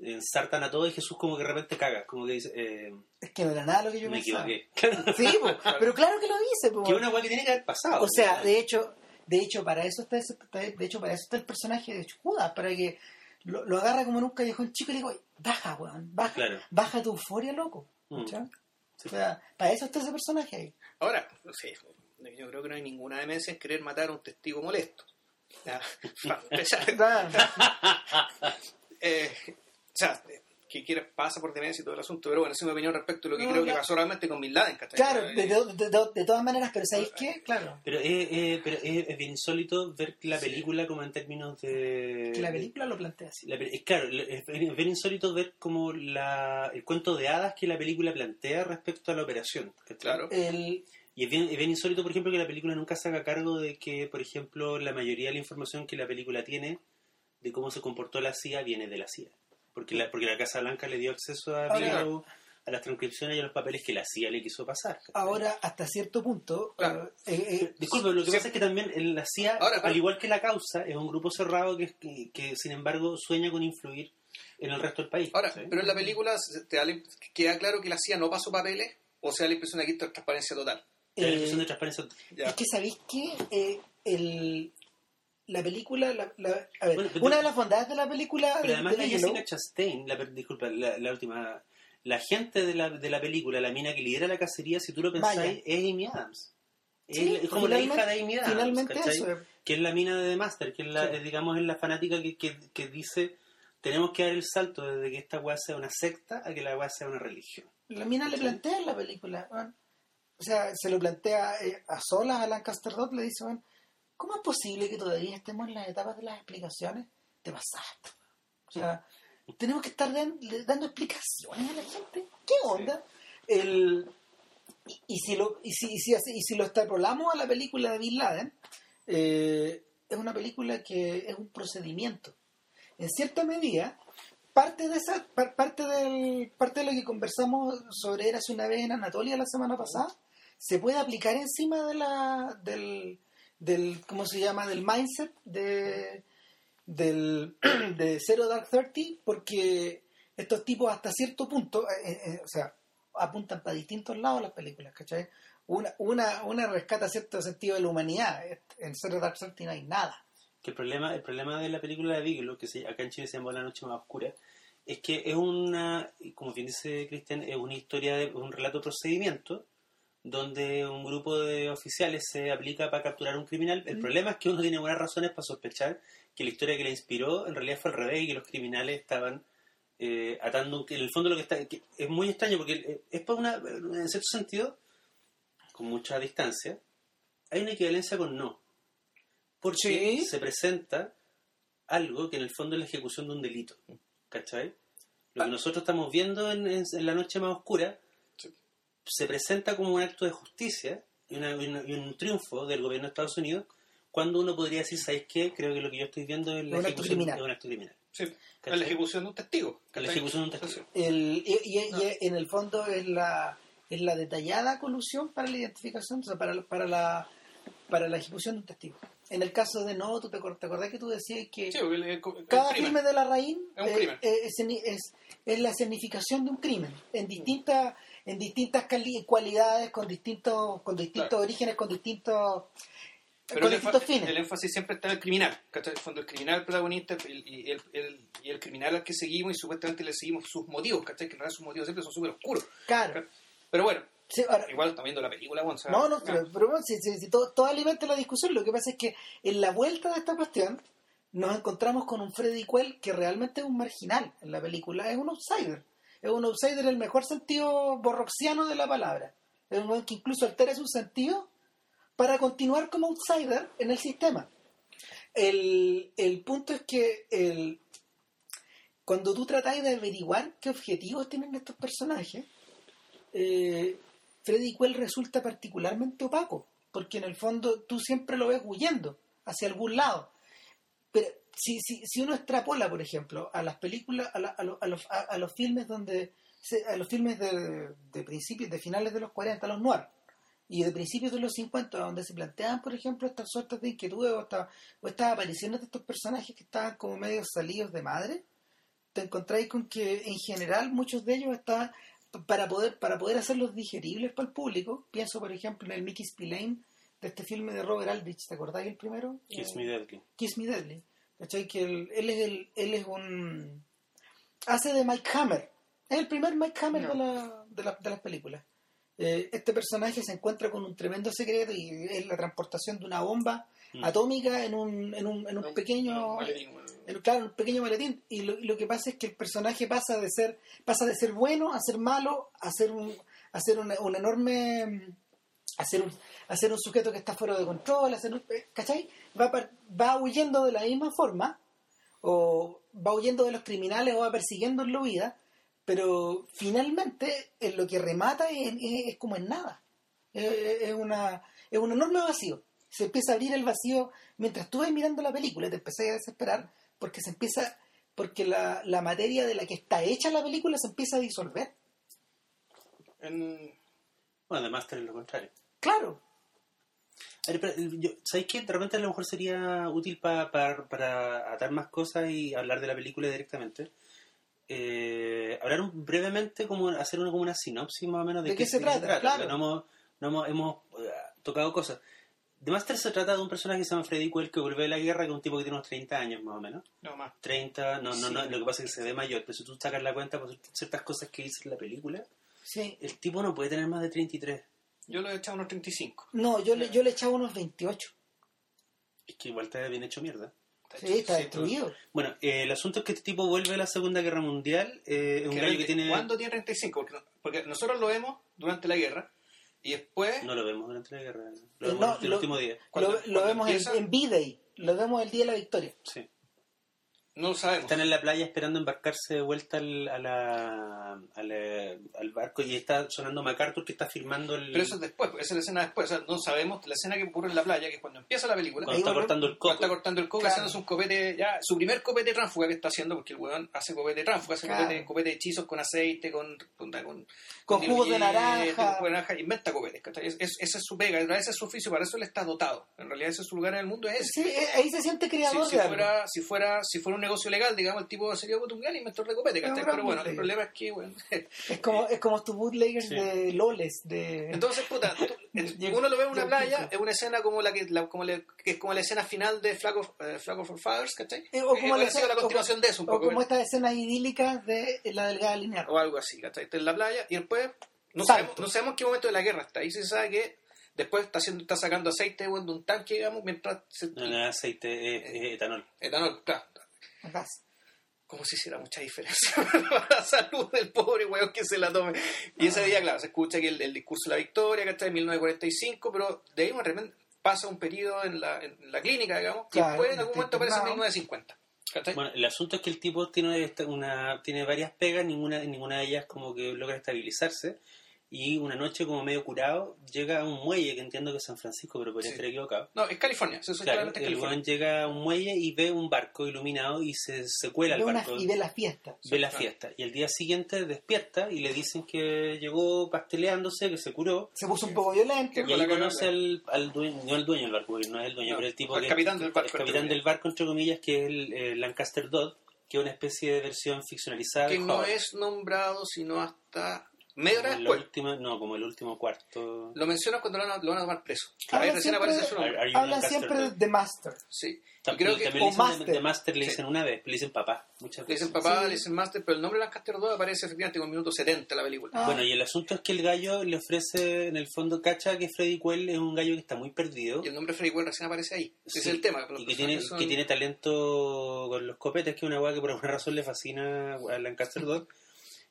ensartan a todos y Jesús como que de repente caga, como que dice, eh, Es que no era nada lo que yo me pensaba. equivoqué. Sí, po, pero claro que lo hice. po. que es una hueá que tiene que haber pasado. O sea, de hecho, de hecho para eso está ese- de hecho para eso está el personaje de Judas, para que lo, lo agarra como en un callejón chico y le digo, baja, weón, baja, Claro. baja tu euforia, loco. Mm. Sí. O sea, para eso está ese personaje ahí. ahora, no sé, yo creo que no hay ninguna demencia en querer matar a un testigo molesto. Ya, para empezar. Eh, o sea, que quiera, pasa por demencia y todo el asunto, pero bueno, esa es mi opinión respecto a lo que No, creo que pasó realmente con Bin Laden, ¿cachai? Claro, Eh, de, de- de- de todas maneras, pero ¿sabéis qué? Claro, Pero, es, es- pero es, es bien insólito ver la película como en términos de... que la película lo plantea así. la pe- es claro, es bien es bien insólito ver como la, el cuento de hadas que la película plantea respecto a la operación. ¿cachai? Claro. El, Y es bien, es bien insólito, por ejemplo, que la película nunca se haga cargo de que, por ejemplo, la mayoría de la información que la película tiene de cómo se comportó la CIA viene de la CIA. Porque la, porque la Casa Blanca le dio acceso a, Bigelow, a las transcripciones y a los papeles que la CIA le quiso pasar. ahora, hasta cierto punto, Claro. eh, eh, Disculpe, lo que Sí. pasa es que también en la CIA, Ahora, claro. al igual que la causa, es un grupo cerrado que, que, que, sin embargo sueña con influir en el resto del país. Ahora, ¿sí? pero en la película se- te da queda claro que la CIA no pasó papeles, o sea, la impresión de que esto es transparencia total. Da la eh, impresión de transparencia. Ya. Es que sabéis que eh, el, la película, la, la- a ver, Bueno, pero- una de las bondades de la película Pero de- además de la Jessica Chastain, la, disculpa, la, la última, la gente de la, de la película, la mina que lidera la cacería, si tú lo pensáis, es Amy Adams. Es- Sí, es como la hija de Amy Adams, finalmente ¿cachai? eso es. que es la mina de The Master, que es la, Sí. es, digamos, es la fanática que, que, que dice tenemos que dar el salto desde que esta weá sea una secta a que la weá sea una religión. La mina le plantea en la película, o sea, se lo plantea eh, a solas a Lancaster Dodd, le dice, weón, ¿cómo es posible que todavía estemos en las etapas de las explicaciones? Te pasaste. O sea, tenemos que estar dan- dando explicaciones a la gente. ¿Qué onda? El, y, y si lo, y, si, y, si, hace- y si lo extrapolamos a la película de Bin Laden, eh, es una película que es un procedimiento. En cierta medida, parte de esa par- parte del parte de lo que conversamos sobre Érase una vez en Anatolia la semana pasada se puede aplicar encima de la del del cómo se llama del mindset de del de Zero Dark Thirty porque estos tipos hasta cierto punto eh, eh, o sea apuntan para distintos lados las películas ¿cachai? una una una rescata cierto sentido de la humanidad. En Zero Dark Thirty no hay nada. Que el problema, el problema de la película de Bigelow, que se, acá en Chile se llama La Noche Más Oscura, es que es una, como bien dice Cristian, es una historia, de, un relato de procedimiento donde un grupo de oficiales se aplica para capturar a un criminal. El Mm. problema es que uno tiene buenas razones para sospechar que la historia que le inspiró en realidad fue al revés y que los criminales estaban eh, atando, en el fondo lo que está, que es muy extraño porque eh, es por una, en cierto sentido, con mucha distancia, hay una equivalencia con no. Porque Sí. se presenta algo que en el fondo es la ejecución de un delito. ¿Cachai? Lo que nosotros estamos viendo en, en- en la noche más oscura. Se presenta como un acto de justicia y, una- y una- y un triunfo del gobierno de Estados Unidos cuando uno podría decir, ¿sabéis qué? Creo que lo que yo estoy viendo es la Un acto ejecución criminal. de un acto criminal. Sí, ¿Cachai? la ejecución de un testigo. La ejecución de un testigo. El, y, y- y en el fondo es la, es la detallada colusión para la identificación, o sea, para, para, la, para la ejecución de un testigo. En el caso de No, ¿tú te, te acordás que tú decías que Sí, porque el- el- el cada crimen. de la raíz Es un eh, es, es- es la significación de un crimen en distintas en distintas cualidades con distintos con distintos Claro. orígenes con distintos Pero con el, distintos fines el énfasis siempre está en el criminal. el fondo, el criminal protagonista y el, el- el criminal al que seguimos y supuestamente le seguimos sus motivos, ¿cachai? Que en realidad sus motivos siempre son súper oscuros. claro Pero bueno, Sí, ahora, igual estamos viendo la película, bueno, o sea, No, no, pero, pero bueno, si, si- si todo, todo alimenta la discusión, lo que pasa es que en la vuelta de esta cuestión nos encontramos con un Freddy Quell que realmente es un marginal en la película, es un outsider. Es un outsider en el mejor sentido borroxiano de la palabra. Es un que incluso altera su sentido para continuar como outsider en el sistema. El, el punto es que el, cuando tú tratáis de averiguar qué objetivos tienen estos personajes, eh, Freddy Quell resulta particularmente opaco, porque en el fondo tú siempre lo ves huyendo hacia algún lado. Si, si, si uno extrapola, por ejemplo, a las películas, a, la- a lo- a los, a- los filmes donde a los filmes de, de principios, de finales de los 40, los noir, y de principios de los 50, donde se planteaban, por ejemplo, estas suertes de inquietudes o, esta- o estas apariciones de estos personajes que estaban como medio salidos de madre, te encontráis con que en general muchos de ellos estaban para poder para poder hacerlos digeribles para el público. Pienso, por ejemplo, en el Mickey Spillane de este filme de Robert Aldrich, ¿te acordáis el primero? Kiss Eh, Me Deadly. Kiss Me Deadly. ¿Cachai? Que él, él es el, él es un hace de Mike Hammer. Es el primer Mike Hammer No. de, la, de, la- de las películas. Eh, este personaje se encuentra con un tremendo secreto y es la transportación de una bomba Mm. atómica en un, en un, en un pequeño maletín, bueno. el- claro, un pequeño maletín. Y lo, lo que pasa es que el personaje pasa de ser, pasa de ser bueno a ser malo, a ser un, a ser una- un enorme, a ser un, a ser un sujeto que está fuera de control, a ser un- eh, ¿cachai? Va, va huyendo de la misma forma, o va huyendo de los criminales o va persiguiendo en la vida, pero finalmente en lo que remata es, es- como en nada. Es, una, es un enorme vacío. Se empieza a abrir el vacío mientras vas mirando la película te empecé a desesperar porque se empieza, porque la, la materia de la que está hecha la película se empieza a disolver. En- Bueno, de Master es lo contrario. Claro, A ver, pero, yo- ¿Sabéis que de repente a lo mejor sería útil pa- pa- para atar más cosas y hablar de la película directamente? Eh, hablar un- brevemente, como hacer una, como una sinopsis más o menos de, ¿De qué se trata? Claro. porque No hemos, no hemos, hemos, eh, tocado cosas. The Master se trata de un personaje que se llama Freddy Quell que vuelve de la guerra, que es un tipo que tiene unos 30 años más o menos. no más. 30, no, no, Sí. no, lo que pasa es que se ve mayor, pero si tú sacas la cuenta por ciertas cosas que dice en la película, sí. el tipo no puede tener más de 33. Yo lo he echado unos 35. No, yo le, yo le echaba unos 28. Es que igual está bien hecho mierda. Sí, está destruido. Bueno, eh, el asunto es que este tipo vuelve a la Segunda Guerra Mundial. eh, es un Que gallo que rente- tiene. ¿Cuándo tiene 35? Porque, porque nosotros lo vemos durante la guerra y después... No lo vemos durante la guerra. Lo Eh, vemos no, en el lo- último día. Cuando- lo, vemos empieza- en, en B-Day, lo vemos el día de la victoria. Sí. No lo sabemos. Están en la playa esperando embarcarse de vuelta al, a la, al, al barco y está sonando MacArthur que está filmando el. Pero eso es después, esa es la escena después. O sea, no sabemos la escena que ocurre en la playa, que es cuando empieza la película. cuando está cortando el Cuando coco. está cortando el coco, Claro. haciéndose un copete, ya, su primer copete tránsfuga que está haciendo, porque el weón hace copete tránsfuga, hace Claro. copete, copete de hechizos con aceite, con, con, con, Con jugos de naranja. con jugo de naranja, inventa copetes. Es- es- ese es su pega, ese es su oficio, para eso él está dotado. En realidad ese es su lugar en el mundo, es ese. Sí, eh, ahí se siente Si, creador si algo. fuera, si, fuera, si fuera un negocio legal, digamos, el tipo sería un gran inventor de copete, ¿cachai? Es un gran Pero bueno, el problema es que, bueno, Es como, es como estos bootleggers Sí. de Loles, de... Entonces, puta, tú- uno lo ve en una playa, es una escena como la que, la- como le- que es como la escena final de Flag of, eh, Flag of ¿cachai? Eh, o como Eh, la escena- continuación de eso, un o poco. como estas escenas idílicas de la delgada lineal. o algo así, ¿cachai? Está en la playa y después no Salto. sabemos, no sabemos qué momento de la guerra está. Ahí se sabe que después está haciendo, está sacando aceite bueno, de un tanque, digamos, mientras se, No, no aceite, es, es etanol. etanol, claro. Gas. como si hiciera mucha diferencia para la salud del pobre weón que se la tome. Y ese día, claro, se escucha que el, el discurso de la victoria, que está en 1945, pero de ahí de repente pasa un periodo en la, en la clínica, digamos, que Claro, después en algún momento aparece en internado. 1950. ¿cachai? Bueno, el asunto es que el tipo tiene una tiene varias pegas, ninguna ninguna de ellas como que logra estabilizarse y una noche como medio curado llega a un muelle que entiendo que es San Francisco, pero podría Sí. estar equivocado. No, es California, es Claro, claramente el California. llega a un muelle y ve un barco iluminado y se, se cuela al una- barco. y ve la fiesta. ve la claro. fiesta. Y el día siguiente despierta y le dicen que llegó pasteleándose, que se curó. Se puso un poco violento. Que- Y Con ahí la conoce al, al dueño, no al dueño del barco, porque no es el dueño, No, pero el tipo al que- capitán del barco, el capitán entre del barco, entre comillas, que es el eh, Lancaster Dodd, que es una especie de versión ficcionalizada que no es nombrado sino hasta media hora después. última, no, como el último cuarto. Lo mencionas cuando lo van a, lo van a tomar preso. Ahí Habla recién siempre- aparece su nombre. Are- are Lancaster siempre de The Master. Sí. Creo que también o le dicen de- Master. de Master le Sí. dicen una vez, le dicen papá, muchas le veces. dicen papá, Sí. le dicen master, pero el nombre de Lancaster 2 aparece efectivamente con minuto 70 en la película. Ah. Bueno, y el asunto es que el gallo le ofrece, en el fondo, cacha que Freddy Quell es un gallo que está muy perdido. Y el nombre de Freddy Quell recién aparece ahí. Ese Sí, es el tema. y que tiene, personajes son- que tiene talento con los copetes, que es una weá que por alguna razón le fascina a Lancaster Dodd.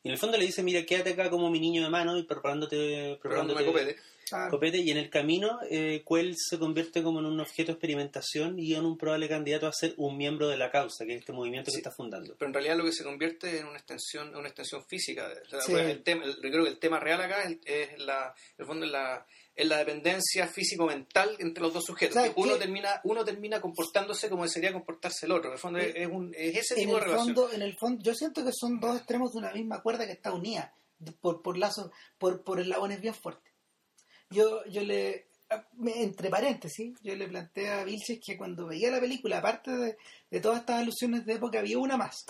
En el fondo le dice, mira, quédate acá como mi niño de mano y preparándote, preparándote. Ah, copete. Y en el camino, eh, Quell se convierte como en un objeto de experimentación y en un probable candidato a ser un miembro de la causa, que es este movimiento Sí. que está fundando. Pero en realidad lo que se convierte en una extensión, una extensión física. Sí. pues, el tema, el- creo que el tema real acá es, es la, el fondo es la, es la dependencia físico-mental entre los dos sujetos. ¿Sabes Que uno qué? termina, uno termina comportándose como desearía comportarse el otro. En el fondo es, es un, es ese en tipo de el relación. fondo, en el fondo, yo siento que son dos extremos de una misma cuerda que está unida de- por, por lazos, por, por eslabones bien fuertes. Yo, yo le, me- entre paréntesis, yo le planteé a Vilches que cuando veía la película, aparte de, de todas estas alusiones de época, había una más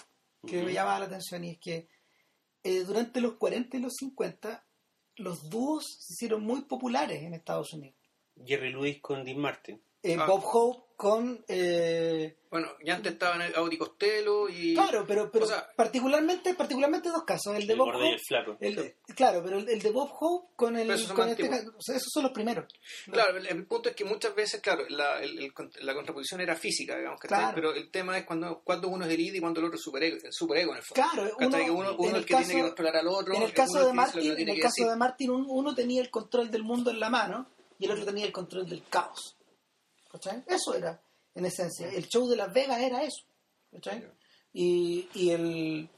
que me llamaba la atención y es que eh, durante los 40 y los 50 los dúos se hicieron muy populares en Estados Unidos. Jerry Lewis con Dean Martin. Eh, Ah. Bob Hope con... eh, Bueno, ya antes estaban Audi Costello y... Claro, pero, pero o sea- particularmente, particularmente dos casos. El de El Bob y el Hope, flaco. el- claro, pero el, el de Bob Hope con el... Esos son con este o sea, esos son los primeros. Claro, el, el punto es que muchas veces, claro, la, el- el cont- la contraposición era física, digamos, ¿cachai? Claro. pero el tema es cuando, cuando uno es el id y cuando el otro es superego, el superego en el fondo. Claro, ¿Cachai? que uno, uno, uno el el que caso, tiene que controlar al otro. en el uno caso de que que Martin, uno en el que caso decir. de Martin, un- uno tenía el control del mundo en la mano y el otro tenía el control del caos. ¿Cachai? Eso era, en esencia. El show de Las Vegas era eso. ¿Cachai? Y, y el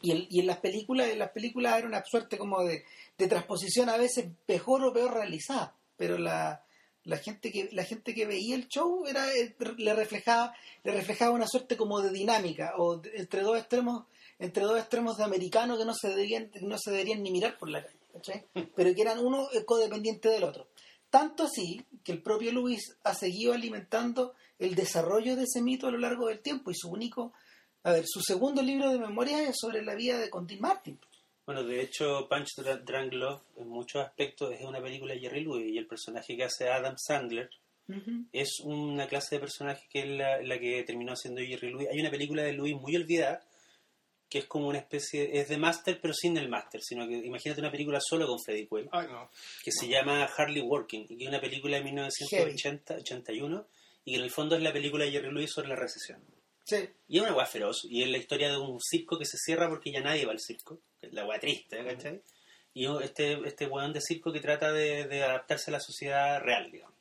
y, el, y en las películas en las películas era una suerte como de, de transposición a veces mejor o peor realizada pero la, la gente que la gente que veía el show era le reflejaba le reflejaba una suerte como de dinámica o de- entre dos extremos entre dos extremos de americanos que no se deberían no se deberían ni mirar por la calle ¿cachai? pero que eran uno eh, codependiente del otro tanto así que el propio Luis ha seguido alimentando el desarrollo de ese mito a lo largo del tiempo y su único a ver, su segundo libro de memorias es sobre la vida de Contin Martin. Bueno, de hecho, Punch Drunk Love en muchos aspectos es una película de Jerry Lewis y el personaje que hace Adam Sandler es una clase de personaje que es la, la que terminó haciendo Jerry Lewis. Hay una película de Lewis muy olvidada que es como una especie, es de Master pero sin el Master, sino que imagínate una película solo con Freddie Quell Ay, no. que se llama Hardly Working y que es una película de 1980, 81 y que en el fondo es la película de Jerry Lewis sobre la recesión. Sí. Y es una weá feroz. Y es la historia de un circo que se cierra porque ya nadie va al circo. que es La weá triste, ¿cachai? Y este, este weón de circo que trata de, de adaptarse a la sociedad real, digamos.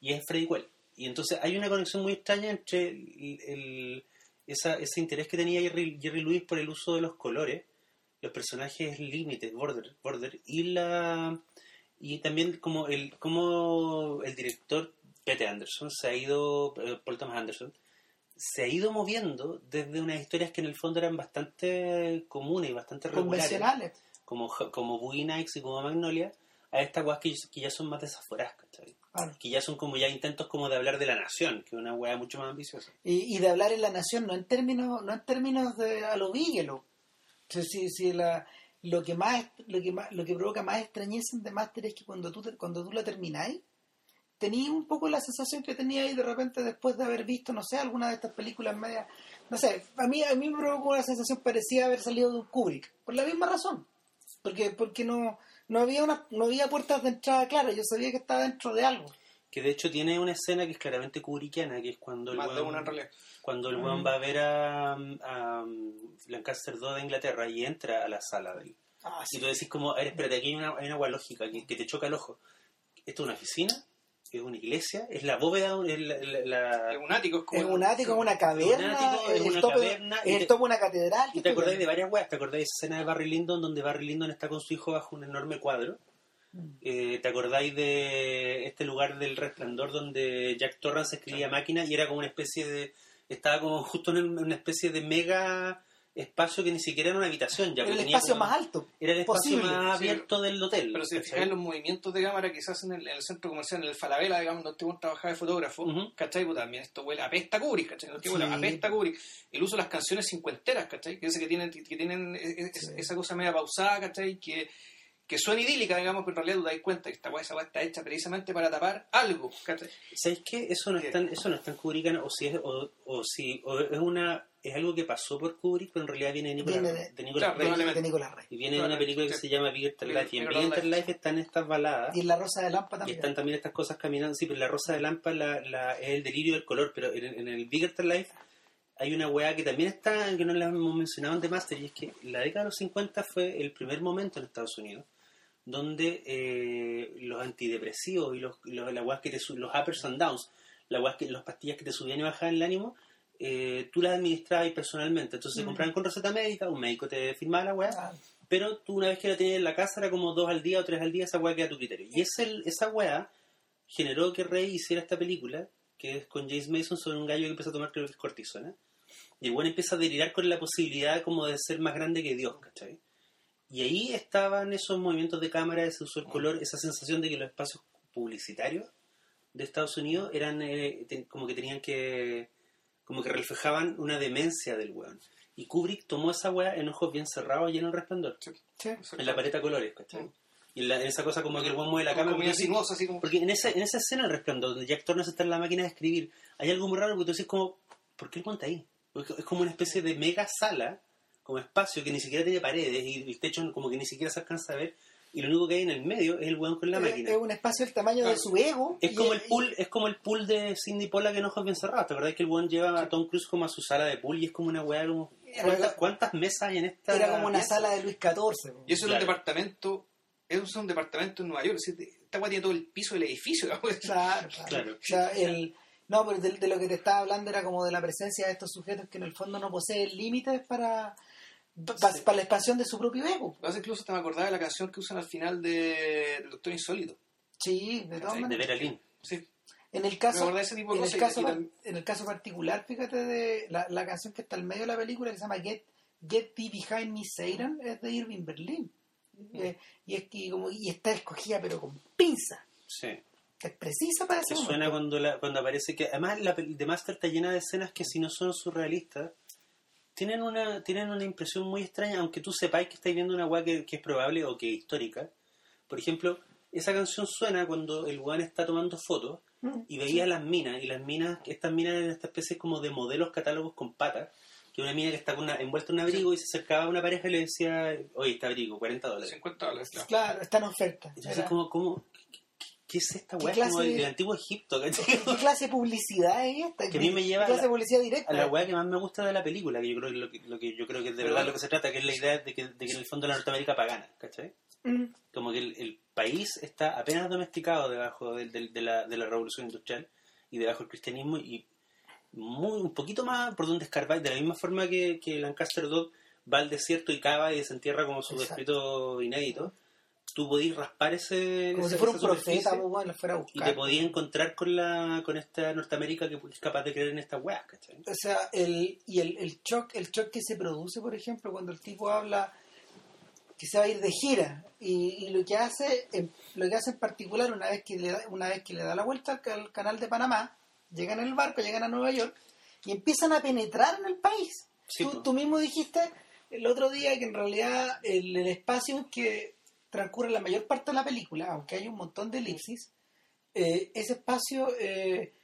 Y es Freddy Quell. Y entonces hay una conexión muy extraña entre el, el- esa, ese interés que tenía Jerry, Jerry Lewis por el uso de los colores, los personajes límites, border, border, y la y también como el, como el director Peter Anderson se ha ido, eh, Paul Thomas Anderson, se ha ido moviendo desde unas historias que en el fondo eran bastante comunes y bastante regulares, Convencionales. como, como Boogie Nights y como Magnolia, a estas weas que, que ya son más desaforadas, ¿cachai? Claro. Que ya son como ya intentos como de hablar de la nación, que es una wea mucho más ambiciosa. Y, y de hablar en la nación, no en términos, no en términos de a lo. Si, si, la, lo que más lo que más, lo que provoca más extrañeza en The Master es que cuando tú cuando tú la termináis, tenías un poco la sensación que tenía ahí de repente después de haber visto, no sé, alguna de estas películas medias, no sé, a mí a mí me provocó una sensación parecida a haber salido de un Kubrick, por la misma razón. Porque porque no no había una no había puertas de entrada claras, yo sabía que estaba dentro de algo. que de hecho tiene una escena que es claramente kubrickiana, que es cuando el Más weón- una cuando el weón va a ver a, a Lancaster II de Inglaterra y entra a la sala de él. Ah, Y sí. tú decís como, a ver, espérate, aquí hay una, hay una agua lógica que, que te choca el ojo. ¿Esto es una oficina? ¿Es una iglesia? ¿Es la bóveda? ¿Es la, la- la- Es un ático, es como. Es un ático, es una caverna, ático, es el una tope- caverna, es te- el topo de una catedral. Y te acordáis de varias weas, te acordáis de esa escena de Barry Lyndon donde Barry Lyndon está con su hijo bajo un enorme cuadro. Mm. Eh, ¿Te acordáis de este lugar del resplandor donde Jack Torrance escribía máquina y era como una especie de... Estaba como justo en una especie de mega espacio que ni siquiera era una habitación. Ya, Era porque el tenía espacio como- más alto. Era el espacio posible, más sí. abierto del hotel. Pero si te fijas en los movimientos de cámara que se hacen en el, en el centro comercial, en el Falabella, digamos, donde este trabajaba de fotógrafo, Ujú. ¿cachai? Pues también esto huele apesta a Kubrick, ¿cachai? Este huele Sí. a Kubrick. El uso de las canciones cincuenteras, ¿cachai? Que, dice que tienen, que tienen eh, eh, Sí. esa cosa media pausada, ¿cachai? Que, que suena idílica, digamos, pero en realidad tú te das cuenta que esta weá, está hecha precisamente para tapar algo, ¿cachai? ¿Sabéis qué? Eso no es tan, eso no es tan o si es, o, o si, o es una, es algo que pasó por Kubrick, pero en realidad viene de Nicolas, Viene de- de Nicolas Claro, Rey. probablemente. de Nicolás Rey. Y viene de una película que se llama Bigger Than Life. Y en Bigger Bigger Than Than Life. Están estas baladas. Y en la rosa de Lampa Y también. están también estas cosas caminando. Sí, pero la rosa de Lampa la, la- es el delirio del color. Pero en, en el Bigger Than Life hay una weá que también está, que no la hemos mencionado en The Master, y es que la década de los 50 fue el primer momento en Estados Unidos donde eh, los antidepresivos y los, los, weas que te los uppers and downs, las weas que, las pastillas que te subían y bajaban el ánimo, eh, tú las administrabas personalmente. Entonces se compraban con receta médica, un médico te firmaba la weá, Ah, pero tú una vez que la tenías en la casa era como dos al día o tres al día, esa weá queda a tu criterio. Y ese, esa weá generó que Rey hiciera esta película, que es con James Mason sobre un gallo que empieza a tomar es cortisona. Y el weón empieza a delirar con la posibilidad como de ser más grande que Dios, ¿cachai? Y ahí estaban esos movimientos de cámara, ese uso del color, esa sensación de que los espacios publicitarios de Estados Unidos eran eh, ten- como que tenían que como que reflejaban una demencia del weón. Y Kubrick tomó esa weá en ojos bien cerrados y en el resplandor, sí. en la paleta de colores, ¿cachai? Mm. Y en, la- en esa cosa como que el weón mueve la cámara. porque sinuoso, así como... porque en esa, en esa escena del resplandor, donde Jack Torrance está en la máquina de escribir, hay algo muy raro porque tú dices como, ¿por qué el weón está ahí? Porque es como una especie de mega sala, como espacio que ni siquiera tiene paredes y el techo como que ni siquiera se alcanza a ver, y lo único que hay en el medio es el weón con la Es- máquina. Es un espacio del tamaño de su ego. Es y- como el y- pool, es como el pool de Cindy Pollack en Ojos Bien Cerrados. ¿Te acordás que el weón lleva a Tom Cruise como a su sala de pool y es como una weá como... ¿Cuántas, cuántas mesas hay en esta Era como una pieza? sala de Luis XIV. Y eso Claro. es un departamento... Eso es un departamento en Nueva York. Esta weá tiene todo el piso del edificio. claro. Claro. O sea, el, no, pero de, de lo que te estaba hablando era como de la presencia de estos sujetos que en el fondo no poseen límites para, Sí. para la expansión de su propio ego. Incluso te me acordaba de la canción que usan al final de, Doctor Insólito. Sí, de todas De De maneras. Vera Lynn. Sí. En el caso, acordaba de ese tipo de en el caso, en el caso particular, fíjate de la, la canción que está al medio de la película que se llama Get, Get Thee Behind Me Satan es de Irving Berlin. Eh, y, es que como, y está escogida pero con pinza. Sí. Es precisa para ese suena momento. cuando, la, cuando aparece que además la The Master está llena de escenas que si no son surrealistas tienen una tienen una impresión muy extraña aunque tú sepáis que estáis viendo una weá que, que es probable o que es histórica por ejemplo esa canción suena cuando el weón está tomando fotos Mm, y veía las minas y las minas estas minas eran esta especie como de modelos catálogos con patas que una mina que está con una, envuelta en un abrigo y se acercaba a una pareja y le decía oye este abrigo 40 dólares 50 dólares, claro. Claro, está en oferta. entonces como, como ¿qué, qué- qué es esta ¿Qué weá? como de- del antiguo Egipto ¿cachai? ¿Qué clase de publicidad es esta? Que a mí me lleva ¿Qué clase a la- de publicidad directa? a la weá que más me gusta de la película, que yo creo que lo que, lo que yo creo que es de verdad lo que se trata, que es la idea de que, de que en el fondo la Norteamérica pagana, ¿cachai? Mm, Como que el, el país está apenas domesticado debajo del- del- de, la, de la revolución industrial y debajo del cristianismo y muy un poquito más por donde escarbar, de la misma forma que, que Lancaster Dodd va al desierto y cava y desentierra como su escrito inédito, tú podías raspar ese... como si fuera un profeta, pues, lo fuera a y buscar. te podías encontrar con la con esta Norteamérica que es capaz de creer en estas weas, ¿cachai? O sea, el, y el, el shock el shock que se produce, por ejemplo, cuando el tipo habla que se va a ir de gira y, y lo que hace en- lo que hace en particular una vez que le da, una vez que le da la vuelta al, ca- al canal de Panamá llegan en el barco llegan a Nueva York y empiezan a penetrar en el país Sí, tú, tú mismo dijiste el otro día que en realidad el, el espacio que transcurre la mayor parte de la película aunque hay un montón de elipsis eh, ese espacio eh,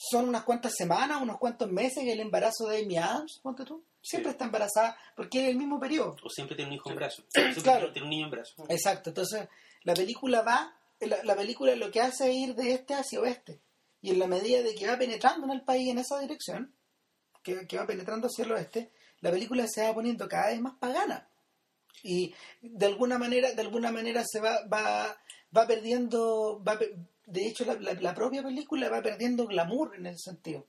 son unas cuantas semanas, unos cuantos meses el embarazo de Amy Adams, ponte tú. Siempre Sí. está embarazada porque es el mismo periodo. O siempre tiene un hijo en brazo. Siempre Claro. tiene un niño en brazo. Exacto, entonces la película va la, la película lo que hace es ir de este hacia oeste. Y en la medida de que va penetrando en el país en esa dirección, que, que va penetrando hacia el oeste, la película se va poniendo cada vez más pagana. Y de alguna manera, de alguna manera se va, va, va perdiendo, va, de hecho la, la- la propia película va perdiendo glamour en ese sentido.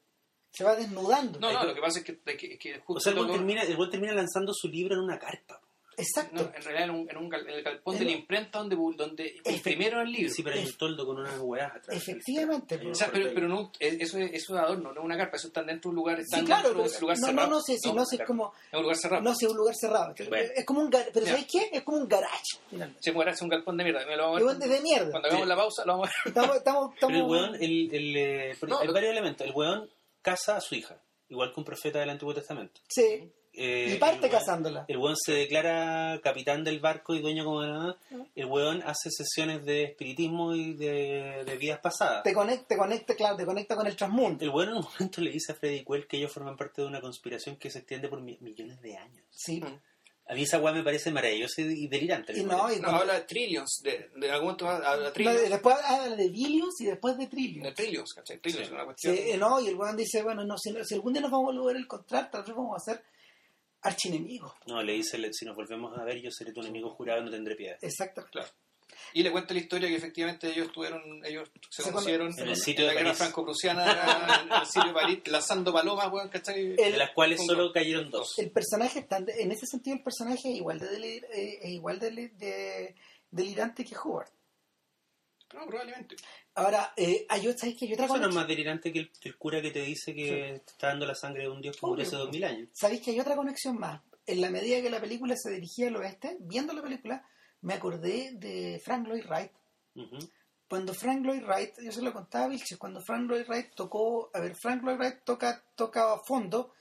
Se va desnudando. No, no, lo que pasa es que, que, que justo O sea, el termina, weón termina lanzando su libro en una carpa. Exacto. no, en realidad en, un, en, un gal- en el galpón de la un- imprenta donde, donde imprimieron el libro. Sí, pero hay un toldo con unas weas atrás. Efectivamente, un O sea, pero, pero no, eh, eso, es, eso es adorno, no es una carpa, eso está dentro de un lugar, está Sí, claro, dentro de un lugar no, no, cerrado. no sé, si no sé, claro, como, Es un lugar cerrado. no sé, un lugar cerrado. Bueno. Es como un gar- pero Ya. ¿sabes qué? Es como un garage, finalmente. Se muere, es un galpón de mierda. Me lo vamos a Es ver un de- mierda. Cuando hagamos Sí. la pausa, lo vamos a ver. Estamos, estamos, Pero el estamos- weón, el, el, eh, porque No, hay varios elementos. El weón casa a su hija, igual que un profeta del Antiguo Testamento. Sí, Eh, y parte el cazándola. El weón se declara capitán del barco y dueño como de nada. El weón hace sesiones de espiritismo y de, de vidas pasadas. Te conecta, te conecta, claro, te conecta con el transmundo. El weón en un momento le dice a Freddy Quell que ellos forman parte de una conspiración que se extiende por mi- millones de años. Sí. A mí esa weá me parece maravillosa y delirante. Y no, y No, habla de trillions, de, de algún momento habla de no, trillions. después habla de billions y después de De trillions. trillions, ¿cachai? Trillions Sí. es una cuestión. Sí, eh, no, y el weón dice, bueno, no, si, si algún día nos vamos a volver a encontrar, tal vez vamos a ser archienemigos. No, le dice, si nos volvemos a ver, yo seré tu enemigo jurado y no tendré piedad. Exacto. Claro. Y le cuento la historia que efectivamente ellos tuvieron, ellos se, Se conocieron cono- en el en sitio la de guerra franco-prusiana, en el sitio de París, lanzando palomas, weón, ¿cachai? El- De las cuales solo cayeron dos. El personaje, está, en ese sentido, el personaje es igual de, delir- eh, es igual de, de- delirante que Howard. No, probablemente. Ahora, eh, hay, otra- ¿sabes qué? hay otra Eso no es más delirante que el, que el cura que te dice que te está dando la sangre de un dios que murió hace dos mil años. ¿Sabéis que hay otra conexión más? En la medida que la película se dirigía al oeste, viendo la película, me acordé de Frank Lloyd Wright. Ujú. Cuando Frank Lloyd Wright, yo se lo contaba a Vilches, cuando Frank Lloyd Wright tocó, a ver, Frank Lloyd Wright toca, toca a fondo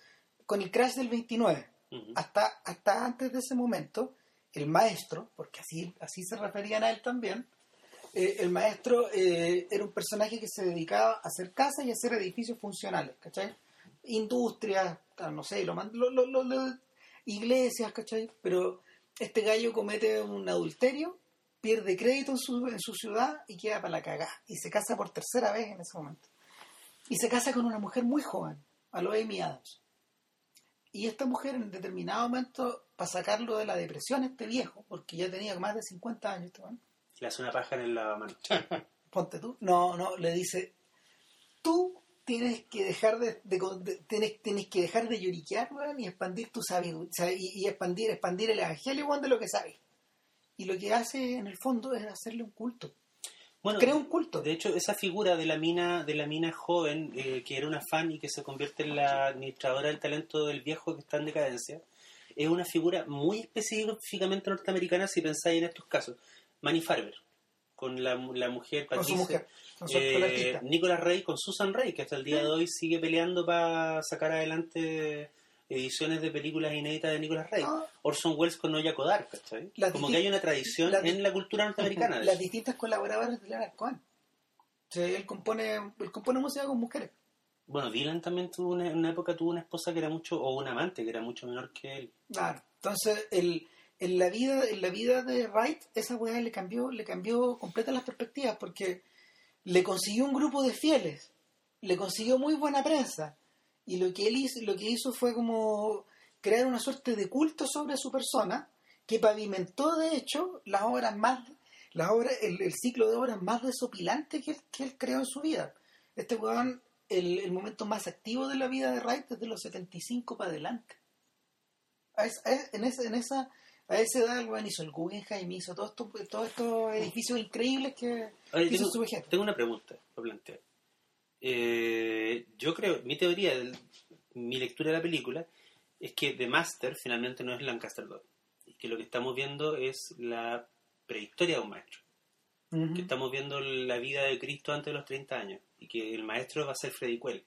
con el crash del 29. Ujú. Hasta, hasta antes de ese momento, el maestro, porque así, así se referían a él también, eh, el maestro eh, era un personaje que se dedicaba a hacer casas y a hacer edificios funcionales, ¿cachai? Industrias, no sé, lo, lo- lo- iglesias, ¿cachai? Pero este gallo comete un adulterio, pierde crédito en su, en su ciudad y queda para la cagada. Y se casa por tercera vez en ese momento. Y se casa con una mujer muy joven, a lo Amy Adams. Y esta mujer en determinado momento, para sacarlo de la depresión, este viejo, porque ya tenía más de 50 años, este weón, Le hace una paja en la mano. ponte tú, no, no, le dice, tú tienes que dejar de, de- de- tienes, tienes que dejar de lloriquear, weón, y expandir tu sabiduría, y expandir, expandir el evangelio, weón, de lo que sabes. Y lo que hace en el fondo es hacerle un culto. Bueno, Crea un culto. de hecho, esa figura de la mina, de la mina joven, eh, que era una fan y que se convierte en la administradora del talento del viejo que está en decadencia, es una figura muy específicamente norteamericana si pensáis en estos casos. Manny Farber, con la, la mujer con su Patricia, mujer, con su eh. Nicolas Rey con Susan Rey, que hasta el día de hoy sigue peleando para sacar adelante ediciones de películas inéditas de Nicolas Rey. Ah. Orson Welles con Oya Kodar, Como que hay una tradición en la cultura norteamericana. Las distintas colaboradoras de Leonard Cohen. O sea, él compone, él compone música con mujeres. Bueno, Dylan también tuvo una, en una época tuvo una esposa que era mucho, o un amante que era mucho menor que él. Claro. Entonces, el, en la vida, en la vida de Wright, esa weá le cambió, le cambió completa las perspectivas, porque le consiguió un grupo de fieles, le consiguió muy buena prensa, y lo que él hizo, lo que hizo fue como crear una suerte de culto sobre su persona, que pavimentó de hecho las obras más, las obras, el, ciclo de obras más desopilante que él, que él creó en su vida. Este weón, el, el momento más activo de la vida de Wright es de los 75 para adelante. Es- es- en, esa, en esa, a esa edad weón hizo el Guggenheim, hizo todos estos, todos estos edificios increíbles que Oye, hizo tengo, su vejez. tengo una pregunta para plantear. Eh, yo creo, mi teoría, del- mi lectura de la película, es que The Master finalmente no es Lancaster Dodd. Y que lo que estamos viendo es la prehistoria de un maestro. Ujú. Que estamos viendo la vida de Cristo antes de los 30 años. Y que el maestro va a ser Freddy Quell.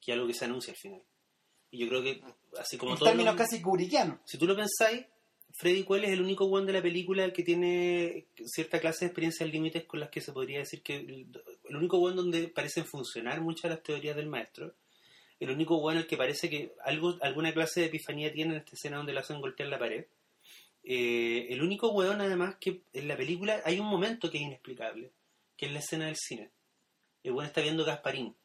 Que es algo que se anuncia al final. Y yo creo que, así como en todo. términos casi kubrickianos. Si tú lo pensáis, Freddy Quell es el único one de la película que tiene cierta clase de experiencias límites con las que se podría decir que el, el único one donde parecen funcionar muchas de las teorías del maestro, el único one al que parece que algo, alguna clase de epifanía tiene en esta escena donde le hacen golpear la pared. Eh, el único weón además que en la película hay un momento que es inexplicable, que es la escena del cine. El weón está viendo Gasparín.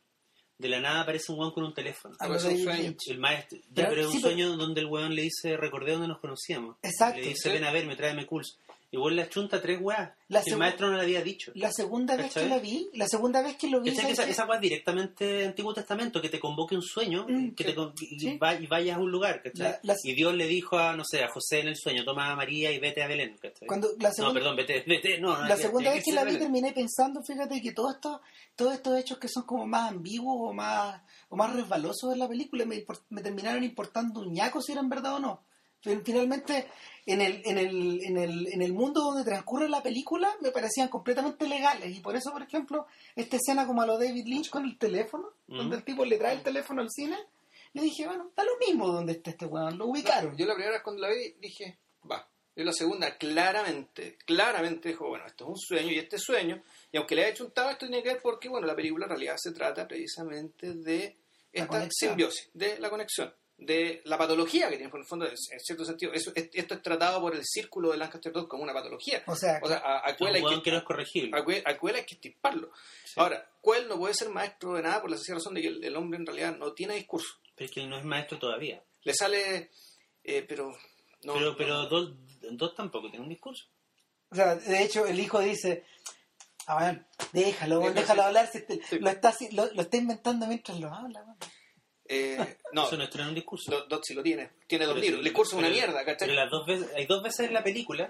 De la nada aparece un weón con un teléfono. A Pero es un sueño. El maestro. Ya, Pero- pero es un sí, pero- sueño donde el weón le dice, recordé donde nos conocíamos. Exacto. Le dice, Sí. ven a verme, tráeme cools. Y weón le chunta tres weas. La que el maestro no le había dicho. La segunda vez ¿Cachai? que la vi, la segunda vez que lo vi. Que ¿sabes esa, esa wea es directamente Antiguo Testamento, que te convoque un sueño, Mm, que sí. te y, Sí. va- y vayas a un lugar. La- las- Y Dios le dijo a, no sé, a José en el sueño, toma a María y vete a Belén. Cuando la No, segunda, perdón, vete, vete, no, no, la segunda vez que se la vi terminé pensando, fíjate que todos estos, todos estos hechos que son como más ambiguos o más, o más resbalosos de la película me, me terminaron importando un ñaco si eran verdad o no. Fin- Finalmente, en el, en, el, en, el, en el mundo donde transcurre la película me parecían completamente legales. Y por eso, por ejemplo, esta escena como a lo David Lynch con el teléfono, donde el tipo le trae el teléfono al cine, yo dije, bueno, da lo mismo donde esté este weón, lo ubicaron. Yo la primera vez cuando la vi dije, va. Y la segunda, claramente, claramente dijo, bueno, esto es un sueño y este sueño, y aunque le haya hecho un esto tiene que ver porque, bueno, la película en realidad se trata precisamente de esta simbiosis, de la conexión, de la patología que tiene, por el fondo, en en cierto sentido. Eso, es- esto es tratado por el círculo de Lancaster 2 como una patología. O sea, O sea, a, a hay que, que no es corregible. a a Quell hay que estirparlo. Ahora, Quell no puede ser maestro de nada por la sencilla razón de que el, el hombre en realidad no tiene discurso. Pero es que no es maestro todavía. Le sale, eh, pero... No, pero no. pero dos, dos tampoco tiene un discurso. O sea, de hecho, el hijo dice, ah, bueno, déjalo, Déjalo, déjalo sí. hablar, si te- Sí. lo, está, lo, lo está inventando mientras lo habla. weón. Eh, no, Eso no es tener un discurso. Do- lo tiene. Tiene dos libros. sí, El discurso es una mierda, ¿cachai? Pero las dos veces, hay dos veces en la película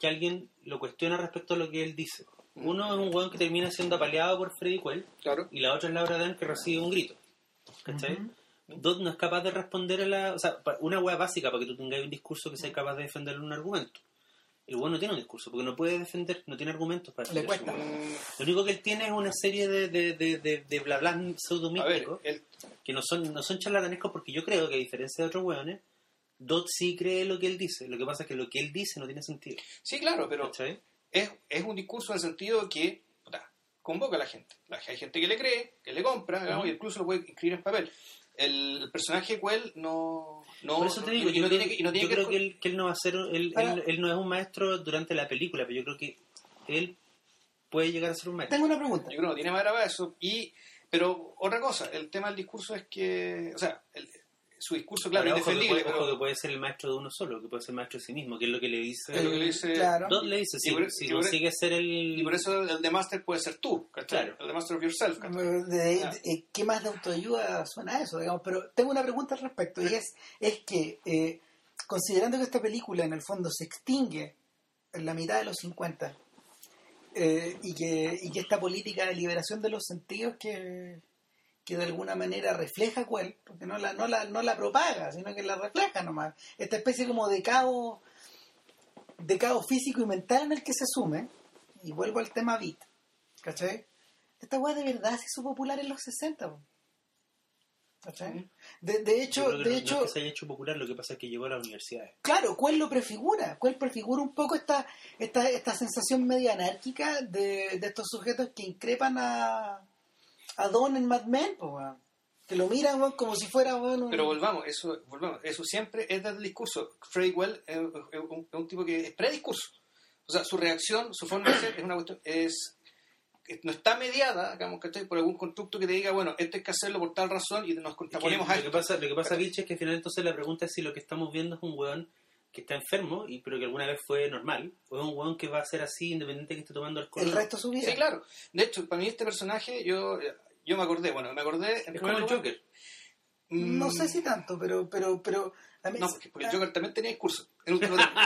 que alguien lo cuestiona respecto a lo que él dice. Uno es un weón que termina siendo apaleado por Freddy Quell Claro. y la otra es Laura Dern que recibe un grito. ¿Cachai? No es capaz de responder a la... O sea, una weá básica para que tú tengas un discurso que sea capaz de defender un argumento. El weón no tiene un discurso porque no puede defender, no tiene argumentos para Le cuesta. Lo único que él tiene es una serie de, de, de, de, de bla bla pseudomísticos que no son, no son charlatanescos porque yo creo que a diferencia de otros weones, Dot sí cree lo que él dice. Lo que pasa es que lo que él dice no tiene sentido. sí, claro, pero es, es un discurso en el sentido que convoca a la gente. La- hay gente que le cree, que le compra, digamos, y incluso lo puede escribir en papel. El, personaje Quell no, no, Por eso te digo, y yo, no creo, tiene que, y no tiene yo que creo que él, que él no va a ser, él, él, él no es un maestro durante la película, pero yo creo que él puede llegar a ser un maestro. Tengo una pregunta. yo creo que no tiene madera para eso. Y, pero otra cosa, el tema del discurso es que, o sea, el- su discurso, claro, es ojo, que indefendible, puede, ojo pero que puede ser el maestro de uno solo, que puede ser maestro de sí mismo, que es lo que le dice. Es lo que le dice- Claro. Dot le dice, si, por- si y por- consigue ser el... y por eso el de Master puede ser tú, ¿cachai? Claro. El de Master of Yourself. De- de- Claro. eh, ¿Qué más de autoayuda suena eso? Digamos? Pero tengo una pregunta al respecto y es, es que, eh, considerando que esta película en el fondo se extingue en la mitad de los 50 eh, y, que, y que esta política de liberación de los sentidos que, que de alguna manera refleja cuál, porque no la, no, la, no la propaga, sino que la refleja nomás. Esta especie como de caos, de caos físico y mental en el que se sume, y vuelvo al tema beat, ¿cachai? Esta weá de verdad se hizo popular en los 60. po. ¿Cachai? De, de Yo hecho, creo que de no, no hecho, es que se haya hecho popular, lo que pasa es que llegó a las universidades. claro, ¿cuál lo prefigura? ¿Cuál prefigura un poco esta, esta, esta sensación media anárquica de, de estos sujetos que increpan a, a Don en Mad Men, po, weón? que lo miran weón, como si fuera weón, un- Pero volvamos, eso, volvamos, eso siempre es del discurso. Freddy Well es, es un, es un tipo que es prediscurso. O sea, su reacción, su forma de ser es una cuestión, es, no está mediada, digamos, ¿cachai? por algún constructo que te diga, bueno, esto hay que hacerlo por tal razón y nos Es que contraponemos a lo, que esto. pasa, lo que pasa, Vilche, es que al final entonces la pregunta es si lo que estamos viendo es un weón que está enfermo, y pero que alguna vez fue normal, o es un weón que va a ser así independiente que esté tomando alcohol. el resto de su vida. Sí, claro. De hecho, para mí este personaje, yo, yo me acordé, bueno, me acordé en Es primer como el Joker. No Mm, sé si tanto, pero, pero, pero a mí- No, porque, porque el Joker también tenía discurso. en último término.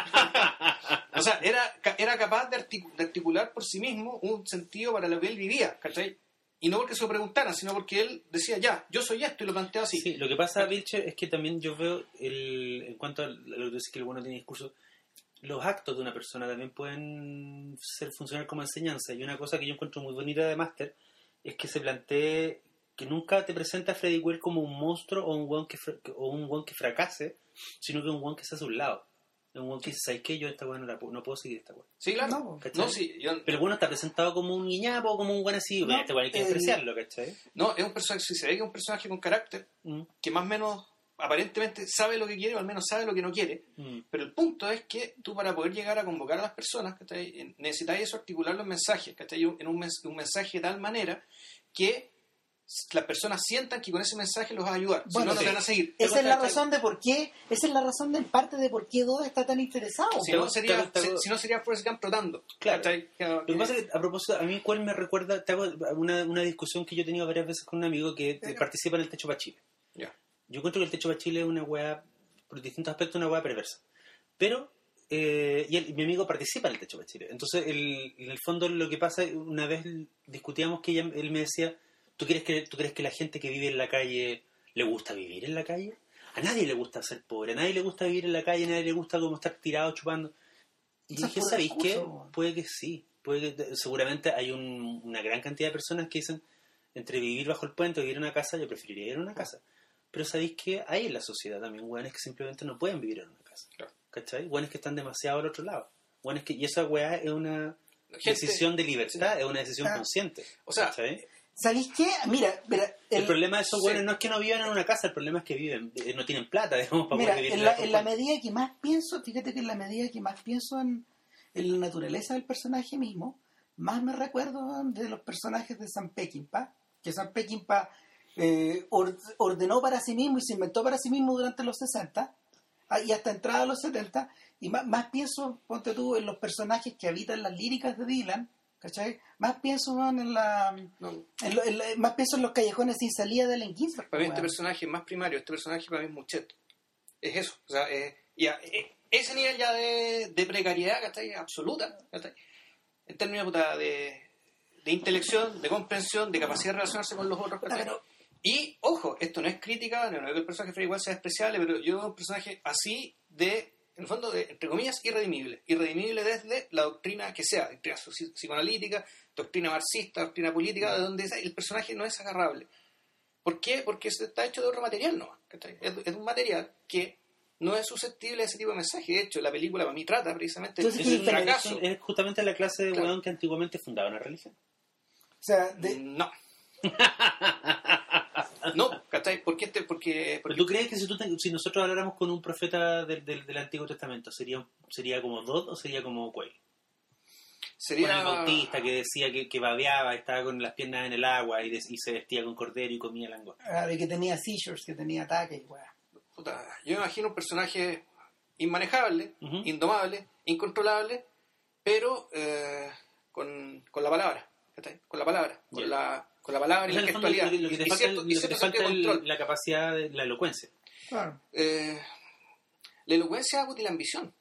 o sea, era, era capaz de, artic- de articular por sí mismo un sentido para lo que él vivía, ¿cachai? Y no porque se lo preguntaran, sino porque él decía, ya, yo soy esto y lo plantea así. Sí, lo que pasa, Vilche, es que también yo veo, el, en cuanto a lo que tú dices que el bueno tiene discurso, los actos de una persona también pueden ser funcionar como enseñanza. Y una cosa que yo encuentro muy bonita de Master es que se plantee que nunca te presenta a Freddy Well como un monstruo o un weón que, fra- o un weón que fracase, sino que un weón que se hace a un lado. Es un weón que dice, ¿sabes qué? Yo esta weón no, la puedo- no puedo seguir esta weón. Sí, claro. No, sí, yo- Pero el weón no está presentado como un guiñapo o como un weón así, No, este hay que despreciarlo, ¿cachai? no, es un personaje, si se ve que es un personaje con carácter, Mm. que más o menos aparentemente sabe lo que quiere o al menos sabe lo que no quiere. Mm. Pero el punto es que tú para poder llegar a convocar a las personas, ¿cachai? necesitáis eso articular los mensajes, ¿cachai? en un, mens- un mensaje de tal manera que las personas sientan que con ese mensaje los va a ayudar. si Bueno, no, no sí. te van a seguir. Esa es la razón de por qué, esa es la razón de en parte de por qué Doda está tan interesado. Si no, sería, te hago- si no sería Forrest Gump trotando. Claro. Lo que pasa es que, a propósito, a mí cuál me recuerda, te hago una, una discusión que yo he tenido varias veces con un amigo que participa en el Techo para Chile. Ya. Yo encuentro que el Techo para Chile es una weá, por distintos aspectos, una weá perversa. Pero, eh, y, él- mi amigo participa en el Techo para Chile. Entonces, el- en el fondo lo que pasa, una vez discutíamos que ella- él me decía, ¿tú, quieres que, ¿tú crees que la gente que vive en la calle le gusta vivir en la calle? A nadie le gusta ser pobre, a nadie le gusta vivir en la calle, a nadie le gusta como estar tirado chupando. Y dije, ¿sabéis qué? Puede que sí. Puede que, seguramente hay un- una gran cantidad de personas que dicen, entre vivir bajo el puente o vivir en una casa, yo preferiría ir a una casa. Pero sabéis que hay en la sociedad también hueones que simplemente no pueden vivir en una casa. Claro. ¿Cachai? Hueones que están demasiado al otro lado. Hueones que, y esa weá es una gente- decisión de libertad, es una decisión Ah. consciente. O sea, ¿cachai? ¿Sabéis qué? Mira, mira, el, el- problema de esos sí. hueones no es que no vivan en una casa, el problema es que viven, eh, no tienen plata, digamos, para Mira, poder vivir en la, en la medida que más pienso, fíjate que en la medida que más pienso en, en la naturaleza del personaje mismo, más me recuerdo de los personajes de San Peckinpah, que San Peckinpah eh, or- ordenó para sí mismo y se inventó para sí mismo durante los 60 ah, y hasta entrada a los 70, y más, más pienso, ponte tú, en los personajes que habitan las líricas de Dylan, ¿cachai? Más pienso en la... no, en lo- en la- más pienso en los callejones sin salida de Allen Ginsberg. para mí este personaje es más primario, este personaje para mí es Muchet. Es eso. O sea, ya, eh, ese nivel ya de, de precariedad, ¿cachai? Absoluta, ¿cachai? En términos de, de intelección, de comprensión, de capacidad de relacionarse con los otros, pero- Y, ojo, esto no es crítica, no es que el personaje de Freddy igual sea despreciable, pero yo veo un personaje así de, en el fondo, de, entre comillas, irredimible. Irredimible desde la doctrina que sea, doctrina psi- psicoanalítica, doctrina marxista, doctrina política, de donde sea, el personaje no es agarrable. ¿Por qué? Porque está hecho de otro material, ¿no? ¿cachai? Es, es un material que no es susceptible a ese tipo de mensaje. De hecho, la película para mí trata precisamente Entonces, de ¿qué un diferencia? fracaso. Es justamente la clase de Claro. hueón que antiguamente fundaba una religión. O sea, de, No. no, ¿cachai? ¿Por qué? Este- porque, ¿Pero porque tú crees que si, tú te- si nosotros habláramos con un profeta del, del, del Antiguo Testamento, ¿sería, sería como Dod o sería como Cuey? sería... Con el bautista que decía que, que babeaba, estaba con las piernas en el agua y, de- y se vestía con cordero y comía langosta. Claro, y que tenía seizures, que tenía ataques, weá. Puta, yo me imagino un personaje inmanejable, Ujú. indomable, incontrolable, pero eh, con, con la palabra, ¿cachai? Con la palabra, con, Ya. la, con la palabra y la el gestualidad. lo que, que te Y falta, cierto- lo y que te falta control. la capacidad de la elocuencia. Claro. Eh, la elocuencia útil la ambición.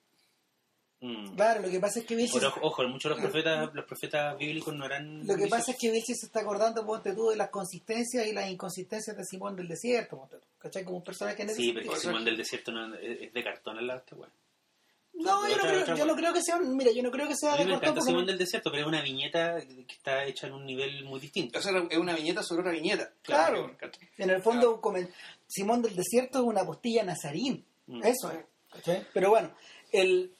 Mm. Claro, lo que pasa es que Vilches, ojo, ojo, muchos los profetas, los profetas bíblicos no eran. lo que pasa es que Vilches se está acordando, ponte tú, de las consistencias y las inconsistencias de Simón del Desierto, ponte tú. ¿Cachai? Como un personaje ese Sí, pero que. Simón del Desierto no, es es de cartón al lado de este weón. No, yo, no creo, otra yo no creo que sea, mira, yo no creo que sea de me encanta Simón del Desierto, pero es una viñeta que está hecha en un nivel muy distinto. O sea, es una viñeta sobre otra viñeta. Claro. En el fondo, como el- Simón del Desierto es una postilla nazarín. Mm. Eso es. Pero bueno, el,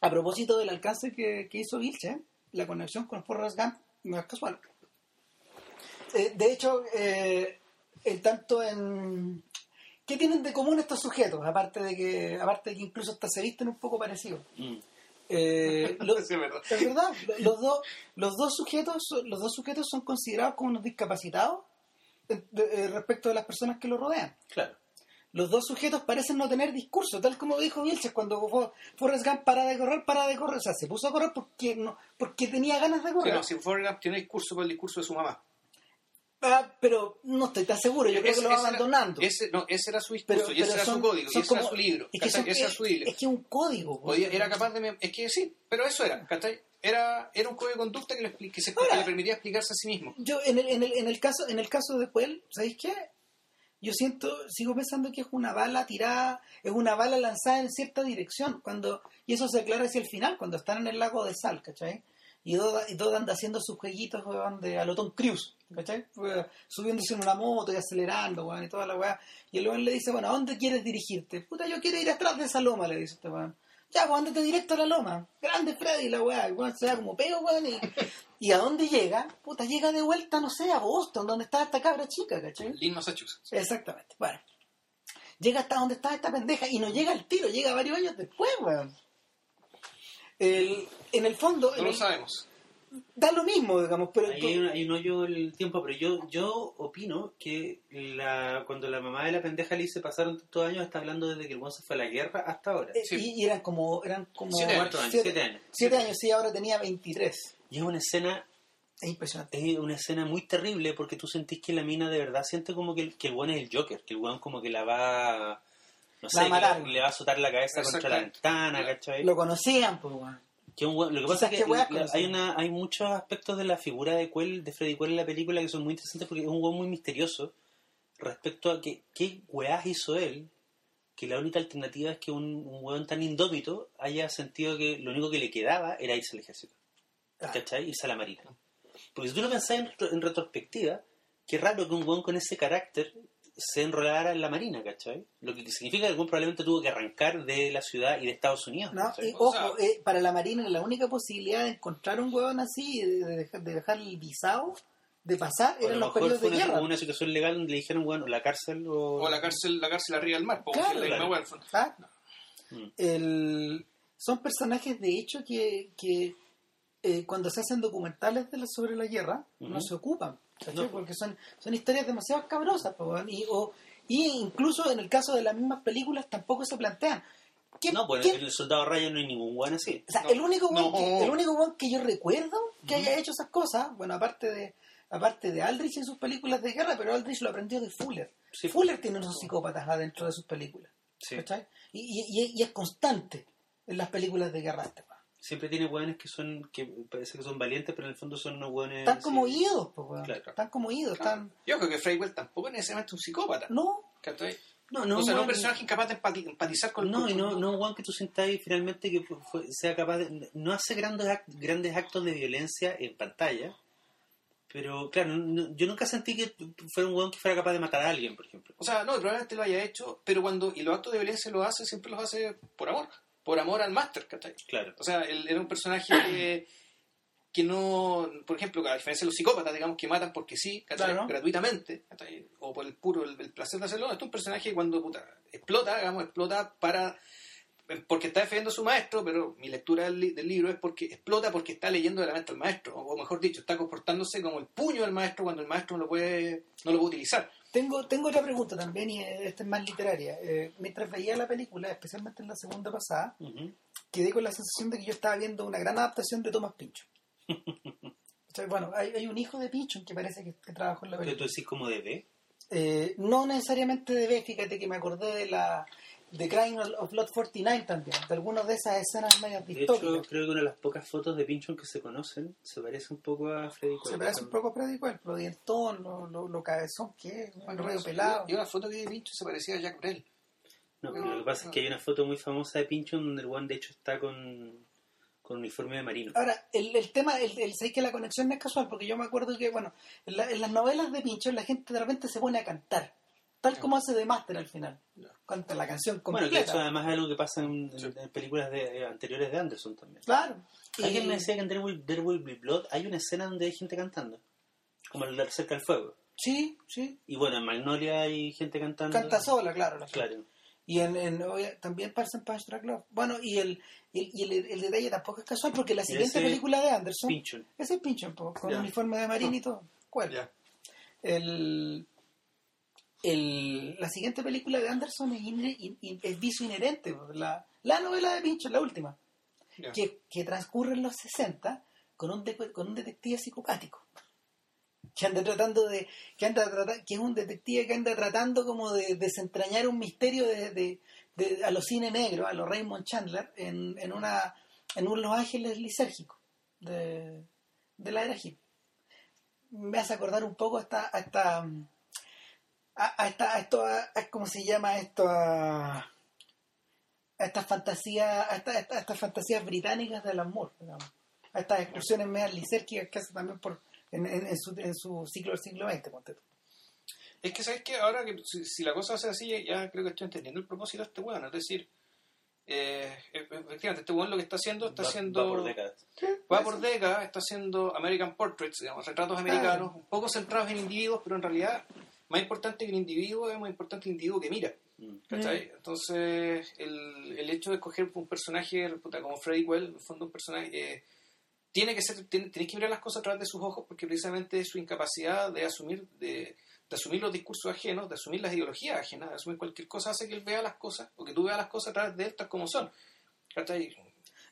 a propósito del alcance que, que hizo Vilche, la conexión con Forrest Gump no es casual. Eh, de hecho, eh, el tanto en... ¿Qué tienen de común estos sujetos? Aparte de que, aparte de que incluso hasta se visten un poco parecidos. Mm. Eh, Sí, es verdad. es verdad, los dos, los dos sujetos, los dos sujetos son considerados como unos discapacitados eh, de- eh, respecto de las personas que lo rodean. Claro. Los dos sujetos parecen no tener discurso, tal como dijo Vilches cuando Forrest Gump para de correr, para de correr, o sea, se puso a correr porque no, porque tenía ganas de correr. no, si Forrest Gump tiene discurso por el discurso de su mamá. Ah, pero no estoy tan seguro, yo creo que lo va era- abandonando. Ese, no, ese era su pero, discurso, y ese pero era son- su código, y ese era su libro. Es que, ¿cachai? son- ese era su libro. es que un código. Podía- era capaz de... Es que sí, pero eso era, ¿cachai? Era, era un código de conducta que le, que se- que le permitía explicarse a sí mismo. Yo, en el, en el, en el caso, en el caso de Puel, ¿sabéis qué? Yo siento, sigo pensando que es una bala tirada, es una bala lanzada en cierta dirección, cuando, y eso se aclara hacia el final, cuando están en el lago de sal, ¿cachai? Y Doda, y Doda anda haciendo sus jueguitos, weón, de Alotón Cruz, ¿cachai? Subiéndose en una moto y acelerando, weón, y toda la weá. Y el weón le dice, bueno, ¿a dónde quieres dirigirte? Puta, yo quiero ir atrás de esa loma, le dice este weón. Ya, pues ándate directo a la loma. Grande Freddy, la weá. El weón se da como peo, weón. Y, ¿Y a dónde llega? Puta, llega de vuelta, no sé, a Boston, donde está esta cabra chica, ¿cachai? Lynn, Massachusetts. Exactamente. Bueno. llega hasta donde está esta pendeja y no llega al tiro, llega varios años después, weón. El- en el fondo, No lo sabemos. da lo mismo, digamos, pero Ahí hay, un, hay un hoyo en el tiempo, pero yo, yo opino que la, cuando la mamá de la pendeja le dice pasaron tantos años, está hablando desde que el se fue a la guerra hasta ahora. eh, Sí. y, y eran como, eran como Siete años, siete, siete años. siete años, sí, ahora tenía 23. Y es una escena, Es impresionante. es una escena muy terrible porque tú sentís que la mina de verdad siente como que el, que el weón es el Joker, que el weón como que la va, no sé, matar. le, le va a azotar la cabeza contra la ventana, ¿cachai? Lo conocían, pues, weón. Que un weón- lo que pasa es que la- hay una hay muchos aspectos de la figura de Quell, de Freddy Quell en la película que son muy interesantes porque es un weón muy misterioso respecto a que qué weas hizo él que la única alternativa es que un, un weón tan indómito haya sentido que lo único que le quedaba era irse al ejército Ah. ¿cachai? irse a la marina porque si tú lo pensás en retrospectiva qué raro que un weón con ese carácter se enrolara en la marina ¿cachai? lo que significa que weón probablemente tuvo que arrancar de la ciudad y de Estados Unidos ¿no? ojo, eh, para la Marina la única posibilidad de encontrar un huevón así, de, de dejar, de dejar el visado, de pasar, eran lo los periodos de fue una, guerra. una situación legal donde le dijeron, bueno, la cárcel o... O la cárcel, la cárcel arriba del mar, porque Claro, la misma claro. ¿Ah? Mm. El- son personajes de hecho que, que eh, cuando se hacen documentales de la- sobre la guerra no se ocupan. No. porque son, son historias demasiado cabrosas po, weón, y, o, y incluso en el caso de las mismas películas tampoco se plantean ¿Qué- No, pues el soldado Ryan no hay ningún weón así. o sea, No, el único no. que, el único que yo recuerdo que haya hecho esas cosas bueno aparte de aparte de Aldrich en sus películas de guerra pero Aldrich lo aprendió de Fuller Sí. Fuller tiene unos psicópatas adentro de sus películas. Y, y- es constante en las películas de guerra este. Siempre tiene weones que son, que parece que son valientes, pero en el fondo son unos weones... Están como sí. idos, pues, weón. Claro. Están como idos, Claro. están... Yo creo que Freywell tampoco es necesariamente un psicópata. No, ¿cachai? No, no, o sea, no un personaje incapaz de empati- empatizar con No, con- y no, no un weón que tú sintáis finalmente que fue- sea capaz de... No hace grandes, act- grandes actos de violencia en pantalla, pero claro, no- yo nunca sentí que fuera un weón que fuera capaz de matar a alguien, por ejemplo. O sea, no, probablemente lo haya hecho, pero cuando. Y los actos de violencia lo hace, siempre los hace por amor. Por amor al máster, ¿cachai? Claro. O sea, él era un personaje que, que no. Por ejemplo, a diferencia de los psicópatas, digamos, que matan porque sí, ¿cachai? Claro. gratuitamente, ¿cachai? o por el puro el, el placer de hacerlo. Este es un personaje que cuando puta, explota, digamos, explota para. Porque está defendiendo a su maestro, pero mi lectura del, li- del libro es porque explota porque está leyendo de la mente al maestro, o mejor dicho, está comportándose como el puño del maestro cuando el maestro no lo puede, no lo puede utilizar. Tengo, tengo otra pregunta también, y eh, esta es más literaria. Eh, mientras veía la película, especialmente en la segunda pasada, Ujú. quedé con la sensación de que yo estaba viendo una gran adaptación de Thomas Pinchon. O sea, bueno, hay, hay un hijo de Pinchon que parece que, que trabajó en la Pero película. tú decís como de B. Eh, no necesariamente de B, fíjate que me acordé de la de Crime of Lot 49 también, de algunas de esas escenas medias De hecho, creo que una de las pocas fotos de Pinchon que se conocen se parece un poco a Freddy Se Krueger. parece un poco a Freddy Krueger, lo dientón, lo, lo, lo cabezón que es, un rollo pelado. Y una foto que he dicho se parecía a Jack Brel. No, pero lo que pasa es que hay una foto muy famosa de Pinchon donde el one de hecho está con, con uniforme de marino. Ahora, el, el tema, el, el, sé que la conexión no es casual, porque yo me acuerdo que, bueno, en, la- en las novelas de Pincho la gente de repente se pone a cantar, tal como hace de Master al final. Canta la canción Bueno, completa. que eso además es algo que pasa en, en- Sí. en películas de, eh, anteriores de Anderson también. Claro. Alguien Y- me decía que en There Will, There Will Be Blood hay una escena donde hay gente cantando, como el de cerca del fuego. Sí, sí. Y bueno, en Magnolia hay gente cantando. Canta sola, claro. la Claro. Y en, en- oye, también pasa en Punch Drunk Love. Bueno, y, el, y, el, y el, el detalle tampoco es casual, porque la siguiente película de Anderson Pinchon. ese es Pinchon, po, con Ya. uniforme de marino y todo. ¿Cuál? Ya. el, el- la siguiente película de Anderson es, inhe- in- in- es vicio inherente, la, la novela de Pincho, la última, que, que transcurre en los 60 con un, de- con un detective psicopático. Que anda tratando de. Que, anda que es un detective que anda tratando como de desentrañar un misterio de, de- de- a los cine negros, a los Raymond Chandler, en, en una en un Los Ángeles lisérgico de, de la era hip me hace acordar un poco a esta, a esta, a, a esta, a esto, a, a- ¿cómo se llama esto? A, a estas fantasías, a, esta- esta- estas fantasías británicas del amor, digamos. A estas excursiones medias lisérgicas que hace también por, en, en- en su, en su ciclo del siglo XX, ponte tú. Es que, ¿sabes qué? Ahora que si, si la cosa es así, ya creo que estoy entendiendo el propósito de este weón. Es decir, eh, efectivamente, este weón lo que está haciendo, está Va- haciendo... va por décadas. va por décadas, está haciendo American Portraits, digamos, retratos americanos, un poco centrados en individuos, pero en realidad, más importante que el individuo, es más importante el individuo que mira. Mm. ¿Cachai? Entonces, el, el hecho de escoger un personaje puta, como Freddy Well, en el fondo un personaje, eh, tiene que ser, tiene, tienes que mirar las cosas a través de sus ojos porque precisamente es su incapacidad de asumir, de, de asumir los discursos ajenos, de asumir las ideologías ajenas, de asumir cualquier cosa, hace que él vea las cosas, o que tú veas las cosas a través de estas como son. ¿Cachai?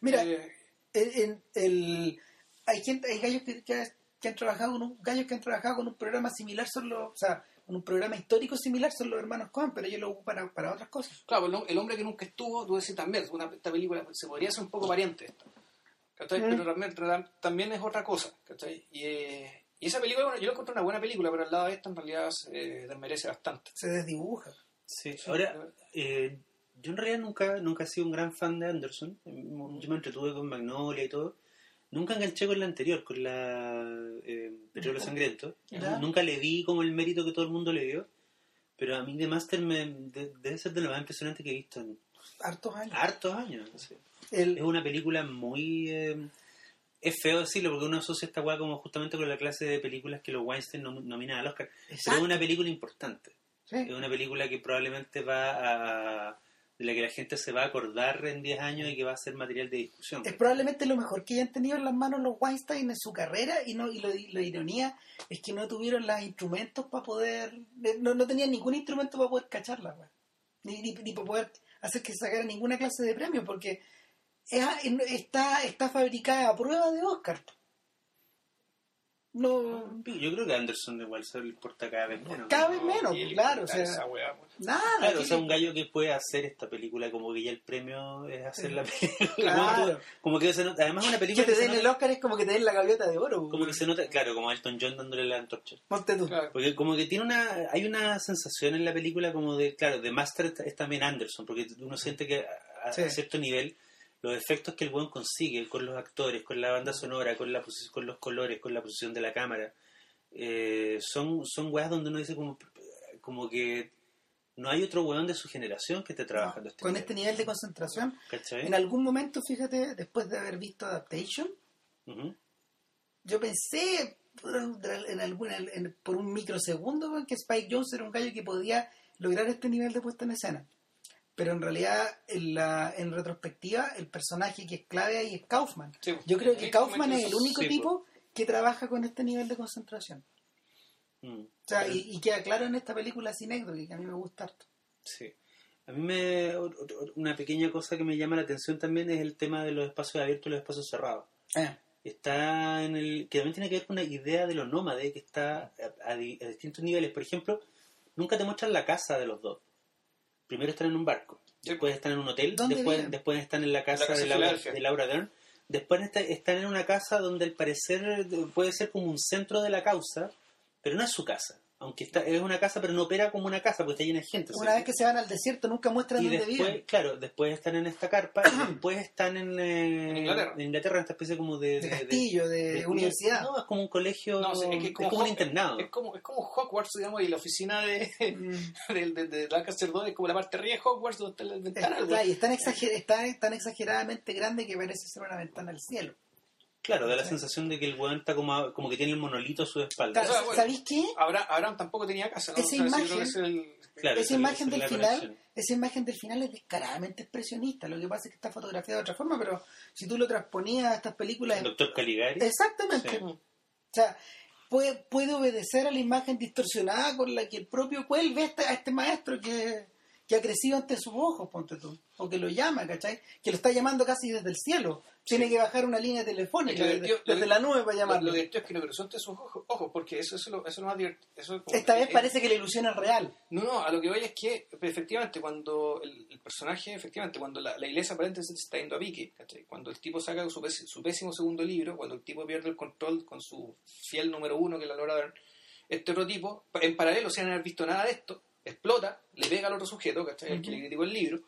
Mira, Eh, el, el- el- hay gente, hay gallos que, que- que han trabajado con un, gallos que han trabajado con un programa similar son los, o sea, con un programa histórico similar son los hermanos Cohen, pero ellos lo ocupan para, para otras cosas. Claro, el, el hombre que nunca estuvo, tú decís también, una, esta película se podría hacer un poco variante esta. ¿cachai? Mm. Pero también, también es otra cosa. ¿cachai? Y, eh, y esa película, bueno, yo la encontré una buena película, pero al lado de esta en realidad se desmerece bastante. Se desdibuja. Sí, ahora, eh, yo en realidad nunca, nunca he sido un gran fan de Anderson. Yo me entretuve con Magnolia y todo. Nunca enganché con la anterior, con la eh, Petróleo Sangriento. Ya. Nunca le di como el mérito que todo el mundo le dio. Pero a mí The Master me, de- debe ser de lo más impresionante que he visto en Hartos años. hartos años. sí. El- Es una película muy... eh, es feo decirlo porque uno asocia esta weá como justamente con la clase de películas que los Weinstein nom- nominan al Oscar. Pero es una película importante. Sí. Es una película que probablemente va a... la que la gente se va a acordar en 10 años y que va a ser material de discusión. Es probablemente lo mejor que hayan tenido en las manos los Weinstein en su carrera y no y lo, la ironía es que no tuvieron los instrumentos para poder no, no tenían ningún instrumento para poder cacharla ni, ni para poder hacer que sacara ninguna clase de premio porque es- está está fabricada a prueba de Oscar no Yo creo que a Anderson igual se le importa cada vez menos. cada vez menos claro o esa sea weá, pues. nada Claro, o sea, un gallo que puede hacer esta película, como que ya el premio es hacer la película. Claro. Como que se nota, además es una que película te que se den el Oscar es como que te den la gaviota de oro como que se nota, claro, como Elton John dándole la antorcha. ponte tú Claro. Porque como que tiene una, hay una sensación en la película como de, claro, de Master es- es también Anderson, porque uno siente que a, a Sí. cierto nivel los efectos que el buen consigue con los actores, con la banda sonora, con la con los colores, con la posición de la cámara, eh, son, son weas donde uno dice como, como que no hay otro weón de su generación que esté trabajando No, este con nivel, este nivel de concentración ¿cachai? En algún momento, fíjate, después de haber visto Adaptation, yo pensé por, en alguna, en- por un microsegundo que Spike Jones era un gallo que podía lograr este nivel de puesta en escena. Pero en realidad, en, la, en retrospectiva, el personaje que es clave ahí es Kaufman. Sí, Yo creo que Kaufman es el único sí, tipo que trabaja con este nivel de concentración. Mm. O sea, y, y queda claro en esta película Cinécdoque, que a mí me gusta harto. Sí. A mí me, una pequeña cosa que me llama la atención también es el tema de los espacios abiertos y los espacios cerrados. Ah, está en el que también tiene que ver con una idea de los nómades que está a, a distintos niveles por ejemplo nunca te muestran la casa de los dos primero están en un barco Sí. después están en un hotel ¿Dónde después viven? después están en la casa, casa de, Laura, de Laura Dern después está- están en una casa donde al parecer de- puede ser como un centro de la causa pero no es su casa aunque está, es una casa pero no opera como una casa porque está llena de gente una vez que se van al desierto, nunca muestran y dónde después, viven. claro, después están en esta carpa y después están en, eh, En Inglaterra. en Inglaterra, en esta especie como de, De de- de- castillo, de, de- universidad. No, es como un colegio, No, es que es como como, un internado. Es como, es como Hogwarts, digamos, y la oficina de, Mm. de, de, de Lancaster 2 es como la parte arriba de Hogwarts donde está la ventana. Es, claro, y es tan, exager- tan exageradamente grande que parece ser una ventana al cielo. Claro, da la Sí. sensación de que el weón está como, como que tiene el monolito a su espalda. Claro, O sea, bueno, ¿Sabéis qué? Abraham, Abraham tampoco tenía casa, ¿no? Esa O sea, sí, imagen- creo que es el- Claro, esa esa- imagen del final, conexión. esa imagen del final es descaradamente expresionista. Lo que pasa es que está fotografiada de otra forma, pero si tú lo transponías a estas películas, El doctor Caligari. exactamente. Sí. O sea, puede, puede obedecer a la imagen distorsionada con la que el propio Cuel ve a este, a este maestro que, que ha crecido ante sus ojos, ponte tú, o que lo llama, ¿cachai? Que lo está llamando casi desde el cielo. Tiene que bajar una línea telefónica Lo desde, lo la nube para Lo, llamarlo. lo divertido es que no pero son sus ojos, ojos, porque eso, eso, es lo, eso es lo más divertido. Esta vez parece que la ilusión es real. No, no, a lo que voy es que efectivamente cuando el, el personaje, efectivamente, cuando la, la iglesia aparentemente se está yendo a pique, ¿cachai? cuando el tipo saca su, pés- su pésimo segundo libro, cuando el tipo pierde el control con su fiel número uno que es la Laura Dern, este otro tipo, en paralelo, sin haber visto nada de esto, explota, le pega al otro sujeto, ¿cachai? El que le criticó el libro.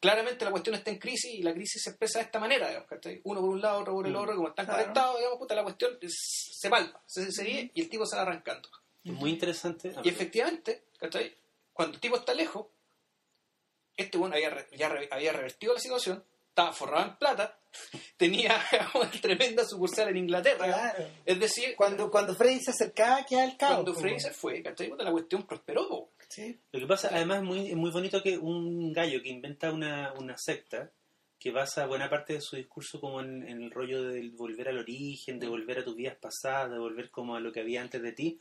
Claramente la cuestión está en crisis y la crisis se expresa de esta manera, digamos, ¿cachai? Uno por un lado, otro por el otro, como están Claro. conectados, digamos, puta, la cuestión es- se palpa, se, se y el tipo se va arrancando. Es muy interesante. Y efectivamente, ¿cachai? Cuando el tipo está lejos, este bueno había, ya re- había revertido la situación, estaba forrado en plata, tenía una tremenda sucursal en Inglaterra. Claro. Es decir, Cuando, cuando Freddy se acercaba, queda al cabo. cuando Frey se fue, ¿cachai? La cuestión prosperó. Sí. Lo que pasa, además, es muy, es muy bonito que un gallo que inventa una, una secta que basa buena parte de su discurso como en, en el rollo de volver al origen, de volver a tus vidas pasadas, de volver como a lo que había antes de ti,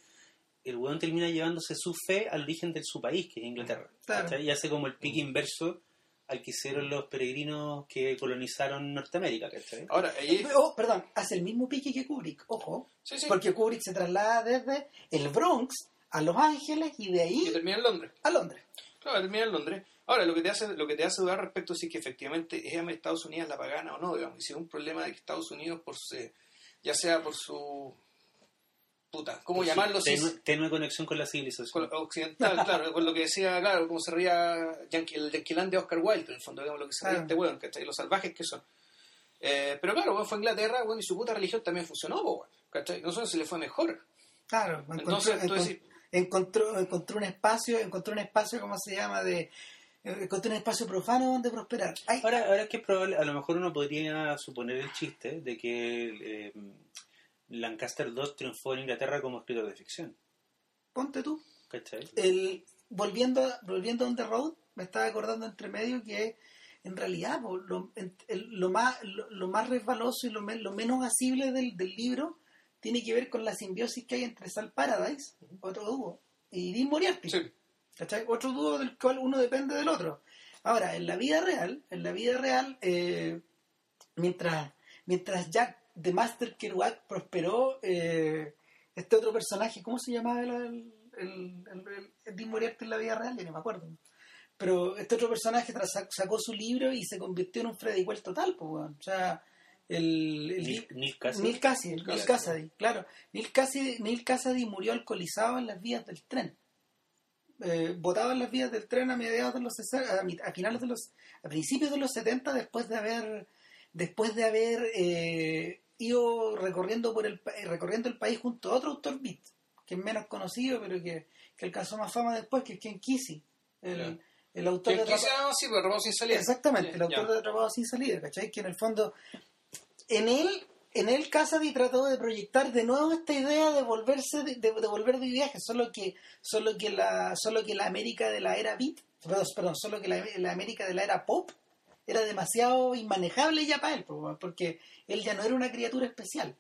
el weón termina llevándose su fe al origen de su país, que es Inglaterra. Claro. ¿cachai? Y hace como el pique inverso al que hicieron los peregrinos que colonizaron Norteamérica. ¿cachai? Ahora, ahí... Oh, perdón, hace el mismo pique que Kubrick, ojo, Sí, sí. porque Kubrick se traslada desde el Bronx a Los Ángeles y de Y ahí termina en Londres. a Londres. Claro, termina en Londres. Ahora, lo que te hace, lo que te hace dudar respecto a si es que efectivamente es Estados Unidos la pagana o no, digamos. Y si es un problema de que Estados Unidos, por su- ya sea por su... Puta, ¿cómo llamarlo? Si- Tenue, tenue conexión con la con civilización. lo occidental, claro, con lo que decía, claro, como se ría Yankee, el Yanquilán de Oscar Wilde, en el fondo, digamos, lo que se ría este weón, ¿cachai? Los salvajes que son. Eh, pero claro, weón, fue a Inglaterra, weón, y su puta religión también funcionó, ¿cachai? No sé si le fue mejor. Claro, Entonces, decís- encontró, encontró un espacio, encontró un espacio, ¿cómo se llama? de Encontró un espacio profano donde prosperar. Ay, Ahora, ahora es que es probable, a lo mejor uno podría suponer el chiste de que eh, Lancaster II triunfó en Inglaterra como escritor de ficción. ponte tú. ¿Cachai? el, volviendo, a- volviendo a On the Road, me estaba acordando entre medio que en realidad po, lo, en- el- lo más, lo, lo más resbaloso y lo, lo menos asible del, del libro tiene que ver con la simbiosis que hay entre Sal Paradise, otro dúo, y Dean Moriarty. Sí. ¿cachai? Otro dúo del cual uno depende del otro. Ahora, en la vida real, en la vida real, eh, mientras, mientras Jack de Master Kerouac prosperó, eh, este otro personaje, ¿cómo se llamaba el, el, el, el- el Dean Moriarty en la vida real? Ya no me acuerdo. Pero este otro personaje sacó su libro y se convirtió en un Freddy Well total, pues. O sea, el, el- Neil, Neil Cassidy. Neil Cassidy, Neil Cassidy. Cassidy, claro. Neil Cassidy, Neil Cassidy murió alcoholizado en las vías del tren. Eh, botado en las vías del tren a mediados de los 60, a, finales de los, a principios de los 70, después de haber, después de haber eh, ido recorriendo por el pa- recorriendo el país junto a otro autor beat, que es menos conocido, pero que, que alcanzó más fama después, que es Ken Kesey, el, el autor Que de Atrapa- quizá sí, pero Atrapado sin salida. Exactamente, el autor de Atrapado sin salida, ¿cachai? Que en el fondo, en él, en él Casady trató de proyectar de nuevo esta idea de volverse, de, volver de viaje, solo que, solo que la, solo que la América de la era beat, perdón, solo que la, la América de la era pop era demasiado inmanejable ya para él, po, porque él ya no era una criatura especial,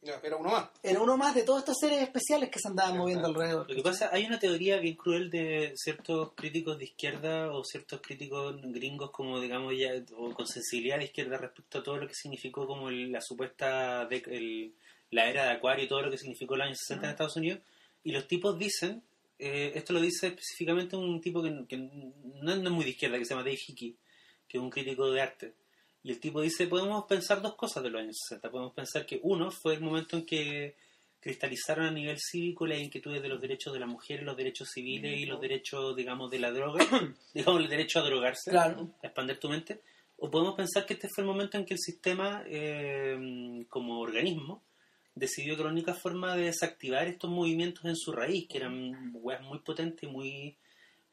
Ya, era uno más. era uno más de todos estos seres especiales que se andaban moviendo alrededor. Lo que pasa, hay una teoría bien cruel de ciertos críticos de izquierda o ciertos críticos gringos como digamos ya o con sensibilidad de izquierda respecto a todo lo que significó como el- la supuesta dec- el- la era de Acuario y todo lo que significó el año 60 en Estados Unidos y los tipos dicen eh, esto lo dice específicamente un tipo que, que no, es- no es muy de izquierda que se llama Dave Hickey que es un crítico de arte y el tipo dice podemos pensar dos cosas de los años 60 podemos pensar que uno fue el momento en que cristalizaron a nivel cívico las inquietudes de los derechos de la mujer, los derechos civiles y los derechos, digamos, de la droga, digamos, el derecho a drogarse, Claro. a expandir tu mente. O podemos pensar que este fue el momento en que el sistema, eh, como organismo, decidió que la única forma de desactivar estos movimientos en su raíz, que eran weas muy potentes y muy,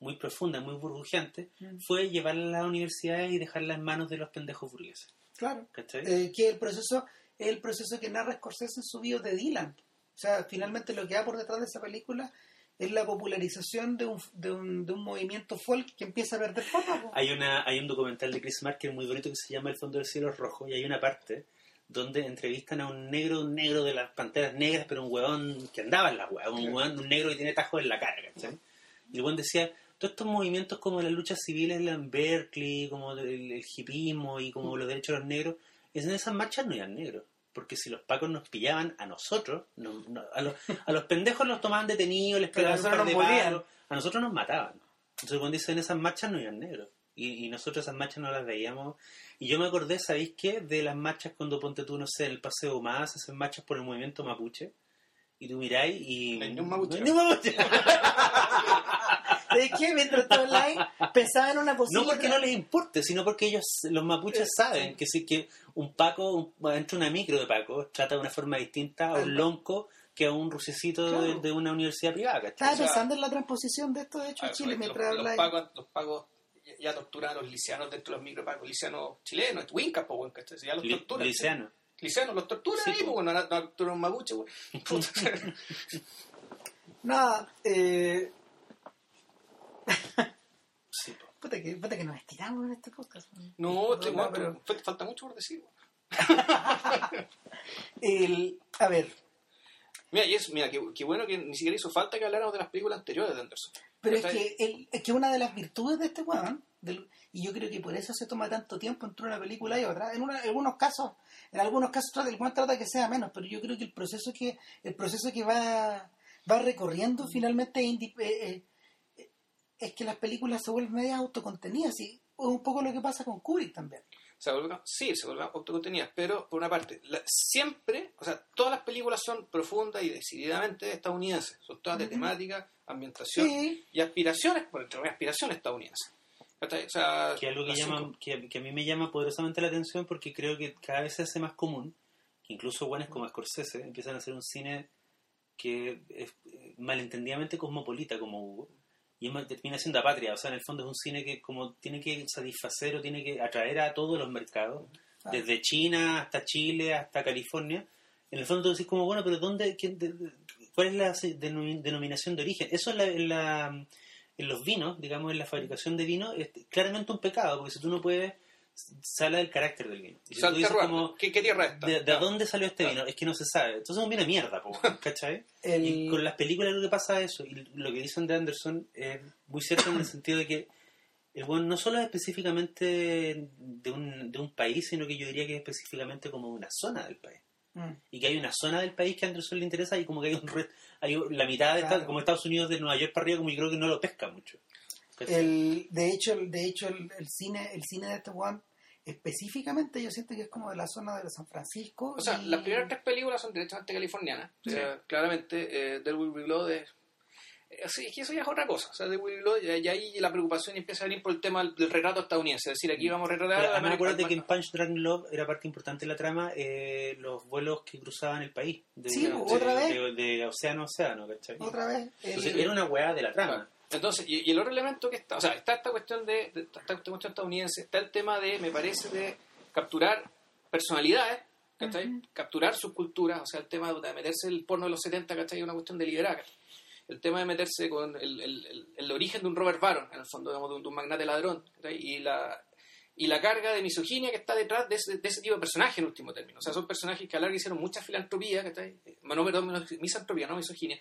muy profundas, muy burbujeantes, Mm. fue llevarlas a las universidades y dejarlas en manos de los pendejos burgueses. Claro. Eh, que el proceso es el proceso que narra Scorsese en su video de Dylan. O sea, finalmente lo que va por detrás de esa película es la popularización de un, de un, de un movimiento folk que empieza a perder forma. Hay, una, hay un documental de Chris Marker muy bonito que se llama El fondo del cielo rojo y hay una parte donde entrevistan a un negro, un negro de las panteras negras, pero un huevón que andaba en la hueá, un huevón, un negro que tiene tajos en la cara, ¿cachai? Y el huevón decía, todos estos movimientos como las luchas civiles en Berkeley, como el, el hipismo y como los derechos de los negros, en esas marchas no eran negros. Porque si los pacos nos pillaban a nosotros, no- no- a, los, a los pendejos los tomaban detenidos, les pegaban un par de palos, a nosotros nos mataban. Entonces cuando dicen esas marchas no eran negros. Y, y nosotros esas marchas no las veíamos. Y yo me acordé, ¿sabéis qué? De las marchas cuando ponte tú, no sé, en el Paseo Más, hacen marchas por el movimiento mapuche. Y tú miráis y... No hay ni un mapuche. No hay ni un mapuche. Es que mientras todo online pensaba en una posible... No porque no les importe, sino porque ellos, los mapuches, saben que si que un Paco, un, entre una micro de Paco, trata de una forma distinta a un lonco que a un rusecito de, Claro. de una universidad privada, ¿cachai? Estaba O sea, pensando en la transposición de esto, de hecho, a Chile, los- mientras los, habláis. pagos, los pagos ya, torturan a los lisianos dentro de los micropagos. Lisianos chilenos, Winca, pues, ¿cachai? Si Ya los Li- torturan. Lisiano. Lisianos los torturan Sí, ahí, po. pues, bueno, no, no torturan un mapuche, pues. Puta. Nada, eh, Puta que, puta que nos estiramos en este podcast. No, este, No, pero- falta mucho por decir. El, a ver, Mira, y es, mira, qué, qué bueno que ni siquiera hizo falta que habláramos de las películas anteriores de Anderson. pero es que, el, es que una de las virtudes de este weón, del- y yo creo que por eso se toma tanto tiempo entre una película y otra, en, una- en algunos casos, en algunos casos trata- el weón trata que sea menos, pero yo creo que el proceso que, el proceso que va, va recorriendo finalmente es, indi- eh, eh, es que las películas se vuelven medias autocontenidas, y es un poco lo que pasa con Kubrick también. Se vuelven, sí, se vuelven autocontenidas, pero por una parte, la- siempre, o sea, todas las películas son profundas y decididamente estadounidenses. Son todas de temática, ambientación Sí, y aspiraciones, por entre aspiraciones estadounidenses. O sea, que es algo que, llama, que, que a mí me llama poderosamente la atención porque creo que cada vez se hace más común que incluso buenos como Scorsese empiezan a hacer un cine que es eh, malentendidamente cosmopolita como Hugo y es termina siendo apatria, o sea, en el fondo es un cine que como tiene que satisfacer o tiene que atraer a todos los mercados, Ah. desde China hasta Chile hasta California. En el fondo tú decís como, bueno, pero ¿dónde, de- de- ¿cuál es la denominación de origen? Eso en, la, en, la- en los vinos, digamos, en la fabricación de vino, es claramente un pecado, porque si tú no puedes, sale del carácter del vino. Y si o sea, tú el dices terroir, como, ¿qué, qué tierra está? ¿de, de Claro. dónde salió este Claro. vino? Es que no se sabe. Entonces es un vino de mierda, po, ¿cachai? el, Y con las películas lo que pasa es eso, y lo que dicen de Anderson es muy cierto en el sentido de que el buen no solo es específicamente de un, de un país, sino que yo diría que es específicamente como de una zona del país. Mm. Y que hay una zona del país que a Anderson le interesa y como que hay, un re- hay la mitad de Claro. esta- como Estados Unidos de Nueva York para arriba, como yo creo que no lo pesca mucho. El, de hecho, el, de hecho el, el cine el cine de este one específicamente yo siento que es como de la zona de San Francisco. O sea, y- las primeras tres películas son directamente californianas. O sea, claramente, eh, There Will Be Blood es... eh, Sí, es que eso ya es otra cosa. O sea, There Will Be Blood, ya, ya ahí la preocupación empieza a venir por el tema del, del retrato estadounidense. Es decir, aquí vamos a retratar... Pero a la acuérdate que en Punch Drunk Love era parte importante de la trama eh, los vuelos que cruzaban el país. De, Sí, de- otra vez. De, de océano a océano, ¿cachai? otra vez el- Entonces, era una weá de la trama. Claro. Entonces, y, y el otro elemento que está, o sea, está esta cuestión de, de- está esta cuestión estadounidense, está el tema de, me parece, de capturar personalidades, ¿cachai? Ujú. Capturar subculturas, o sea, el tema de meterse el porno de los 70, ¿cachai? Es una cuestión de liderazgo. El tema de meterse con el, el- el- el origen de un Robert Baron, en el fondo, digamos, de un, de un magnate ladrón, ¿cachai? Y la, y la carga de misoginia que está detrás de ese, de ese tipo de personajes en último término. O sea, son personajes que a larga hicieron mucha filantropía, ¿cachai? Eh, No, perdón, misantropía, no misoginia.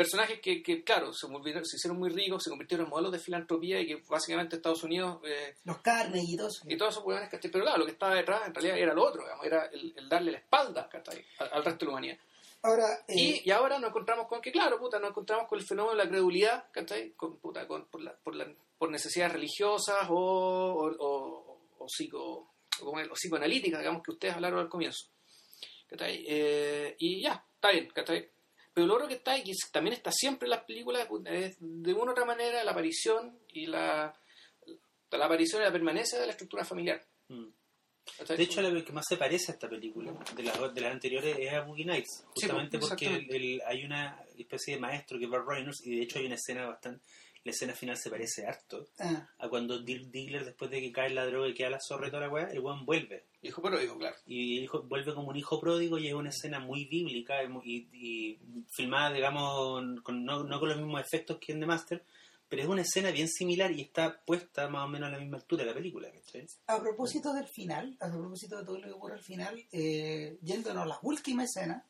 Personajes que, que, claro, se, volvieron- se hicieron muy ricos, se convirtieron en modelos de filantropía y que básicamente Estados Unidos eh, los carnes y todo eso. y todos esos hueones, ¿cachai? Pero claro, lo que estaba detrás en realidad era lo otro, digamos, era el, el darle la espalda, ¿cachai? Al, al resto de la humanidad. Ahora, eh, Y, y ahora nos encontramos con que, claro, puta, nos encontramos con el fenómeno de la credulidad, ¿cachai? Con, puta, con, por, la, por, la- por necesidades religiosas o, o, o, o psico, o psicoanalíticas, digamos, que ustedes hablaron al comienzo. ¿cachai? Eh, y ya, está bien, ¿cachai? Pero lo otro que está y que también está siempre en las películas es de una u otra manera la aparición y la, la aparición y la permanencia de la estructura familiar. Mm. De hecho, lo que más se parece a esta película, de las, de las anteriores, es a Boogie Nights. Justamente porque el- el- hay una especie de maestro que es Burt Reynolds, y de hecho hay una escena bastante. La escena final se parece harto ah, a cuando Dirk Diggler, después de que cae la droga y queda la zorra y toda la weá, el weón vuelve. Hijo, pero digo, claro. Y el hijo, vuelve como un hijo pródigo y es una escena muy bíblica y, filmada, digamos, con- no, no con los mismos efectos que en The Master, pero es una escena bien similar y está puesta más o menos a la misma altura de la película. a propósito del final, a propósito de todo lo que ocurre al final, eh, yéndonos a la última escena,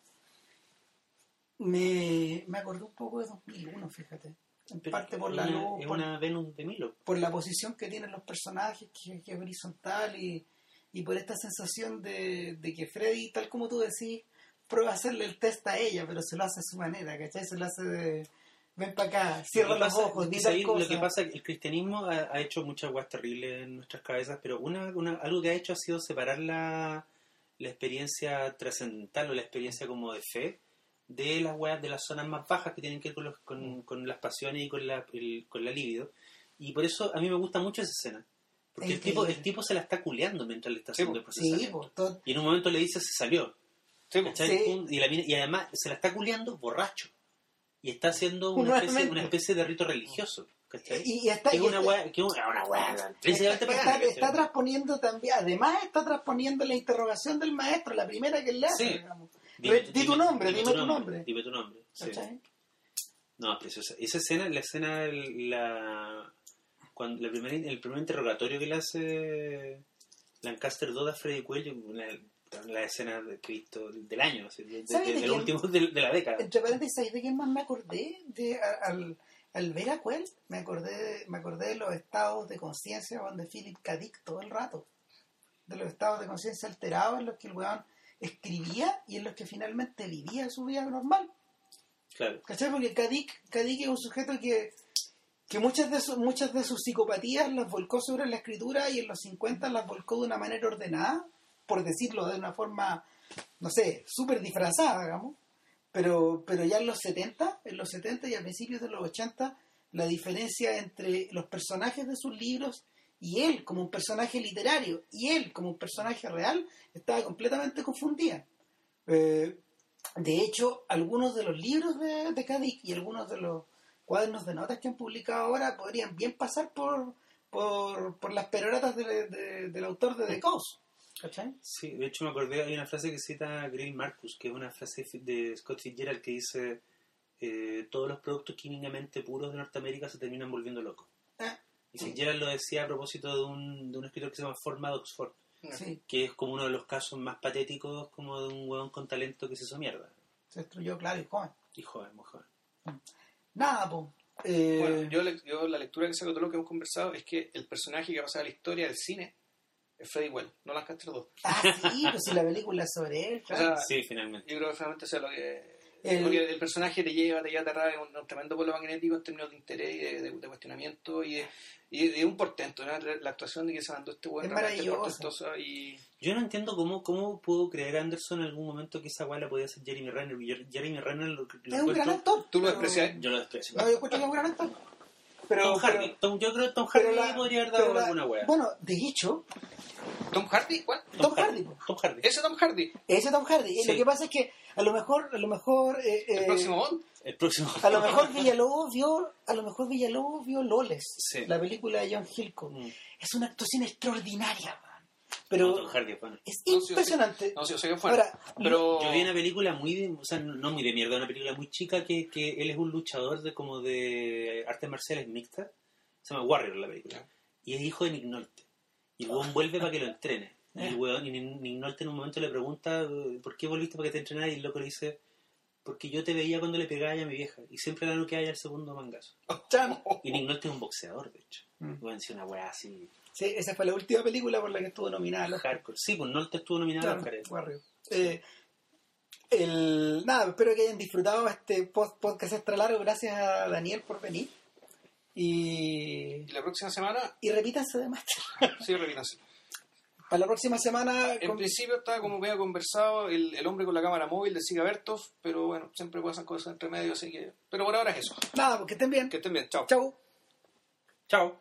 me, me acordé un poco de 2001, fíjate. En Pero parte por la luz, Es por, una Venus de Milo. por la posición que tienen los personajes, que, que es horizontal, y, y por esta sensación de, de que Freddy, tal como tú decís, prueba a hacerle el test a ella, pero se lo hace a su manera, ¿cachai? Se lo hace de, ven para acá, cierra los pasa- ojos, di dice ahí, cosa. Lo que pasa es que el cristianismo ha, ha hecho muchas guas terribles en nuestras cabezas, pero una, una- algo que ha hecho ha sido separar la, la experiencia trascendental o la experiencia como de fe de las weas de las zonas más bajas que tienen que ver con, los- Mm. con, con las pasiones y con la, el- con la libido. Y por eso a mí me gusta mucho esa escena. Porque el tipo, el tipo se la está culeando mientras le está Sí, haciendo el. Sí, procesamiento. pues, todo- Y en un momento le dice se salió. Sí. Sí. Y, la y además se la está culeando borracho. Y está haciendo una especie, una especie de rito religioso. ¿cachai? y, y está, Que es y una está- weá, que es una una weá está, está- transponiendo también, además está transponiendo la interrogación del maestro, la primera que le hace, Sí. digamos. Dime- di tu nombre, dime tu nombre. Dime tu nombre. sí. No, es preciosa. Esa escena, la escena, la... cuando el primer, el primer interrogatorio que le hace Lancaster Dodd a Freddy Cuello, una la escena que he visto del año, así, de, de, ¿Sabes de de, quién? los últimos de, de la década. Entre paréntesis, ¿sabes de quién más me acordé? De, al, al ver a Quell, me acordé, me acordé de los estados de conciencia de Philip K. Dick todo el rato. De los estados de conciencia alterados en los que el weón escribía y en los que finalmente vivía su vida normal. Claro. ¿Cachai? Porque Kadik, Kadik es un sujeto que, que muchas, de sus, muchas de sus psicopatías las volcó sobre la escritura y en los 50 las volcó de una manera ordenada, por decirlo de una forma, no sé, súper disfrazada, digamos. Pero, pero ya en los 70, en los 70 y a principios de los 80, la diferencia entre los personajes de sus libros y él como un personaje literario y él como un personaje real estaba completamente confundida. Eh, de hecho, algunos de los libros de, de y algunos de los cuadernos de notas que han publicado ahora podrían bien pasar por, por, por las peroratas de- de- del autor de The. ¿Cachai? Sí, de hecho me acordé, hay una frase que cita Gray Marcus, que es una frase de Scott Fitzgerald que dice eh, todos los productos químicamente puros de Norteamérica se terminan volviendo locos. Y Fitzgerald lo decía a propósito de un, de un escritor que se llama Forma Oxford, sí, que es como uno de los casos más patéticos como de un huevón con talento que se hizo mierda. se destruyó, claro, y joven. Y joven, muy joven. Nada, pues. Eh, Bueno, yo, le- yo la lectura que saco de todo lo que hemos conversado es que el personaje que va a pasar a la historia del cine es Freddy Well, no Lancaster 2. Ah, sí, pues si la película es sobre él, O claro. sea, Sí, finalmente. yo creo que realmente sea lo que... El- Porque el personaje te lleva, te lleva a aterrar en un, un tremendo polo magnético en términos de interés y de, de- de cuestionamiento y de, y de un portento. ¿no? La actuación de que se mandó este buen Es portentosa y Yo no entiendo cómo, cómo pudo creer Anderson en algún momento que esa weá la podía hacer Jeremy Renner. Jer- Jeremy Renner lo, lo es un gran actor. ¿Tú lo desprecias? Yo lo desprecio. No, yo encuentro que es un gran actor. Pero, Tom Hardy. pero- Tom- yo creo que Tom Hardy la- podría haber dado la- alguna weá. Bueno, de hecho, Tom Hardy, ¿cuál? Tom Hardy. Tom Hardy. Ese Tom Hardy, Ese Tom Hardy. Y Sí. Lo que pasa es que a lo mejor, a lo mejor, eh, el eh, próximo Bond. El próximo. a lo mejor Villalobos vio, a lo mejor Villalobos vio Loles, Sí. la película de John Hillcoat. Mm. Es una actuación extraordinaria, man. Pero Hardy es bueno. es No, sí, sí. impresionante. No sé, o sea que fue. Ahora, pero Yo vi una película muy de, o sea, no muy de mierda, una película muy chica que, que él es un luchador de como de artes marciales mixtas. Se llama Warrior la película. Ya. Y es hijo de Nick Nolte. Y weón vuelve para que lo entrene. Y el weón, y Nick Nolte en un momento le pregunta eh, ¿por qué volviste para que te entrenara? Y el loco le dice porque yo te veía cuando le pegaba a mi vieja. Y siempre la que haya el segundo mangazo. Chan. Y Nick Nolte es un boxeador, de hecho. Mm. Bueno, sí, una weá así. Sí, esa fue la última película por la que estuvo nominada al Oscar. Hardcore. Sí, pues Nolte estuvo nominado Claro, a. Warrior. Eh, el, nada, espero que hayan disfrutado este podcast extra largo. Gracias a Daniel por venir. Y, y la próxima semana, y repítanse de más. sí, repítanse. Para la próxima semana. En con- principio estaba como había conversado el, el hombre con la cámara móvil de Siga Bertov, pero bueno, siempre pasan cosas entre medio, así que. Pero por ahora es eso. Nada, porque estén bien. Que estén bien, chao. Chau. Chao.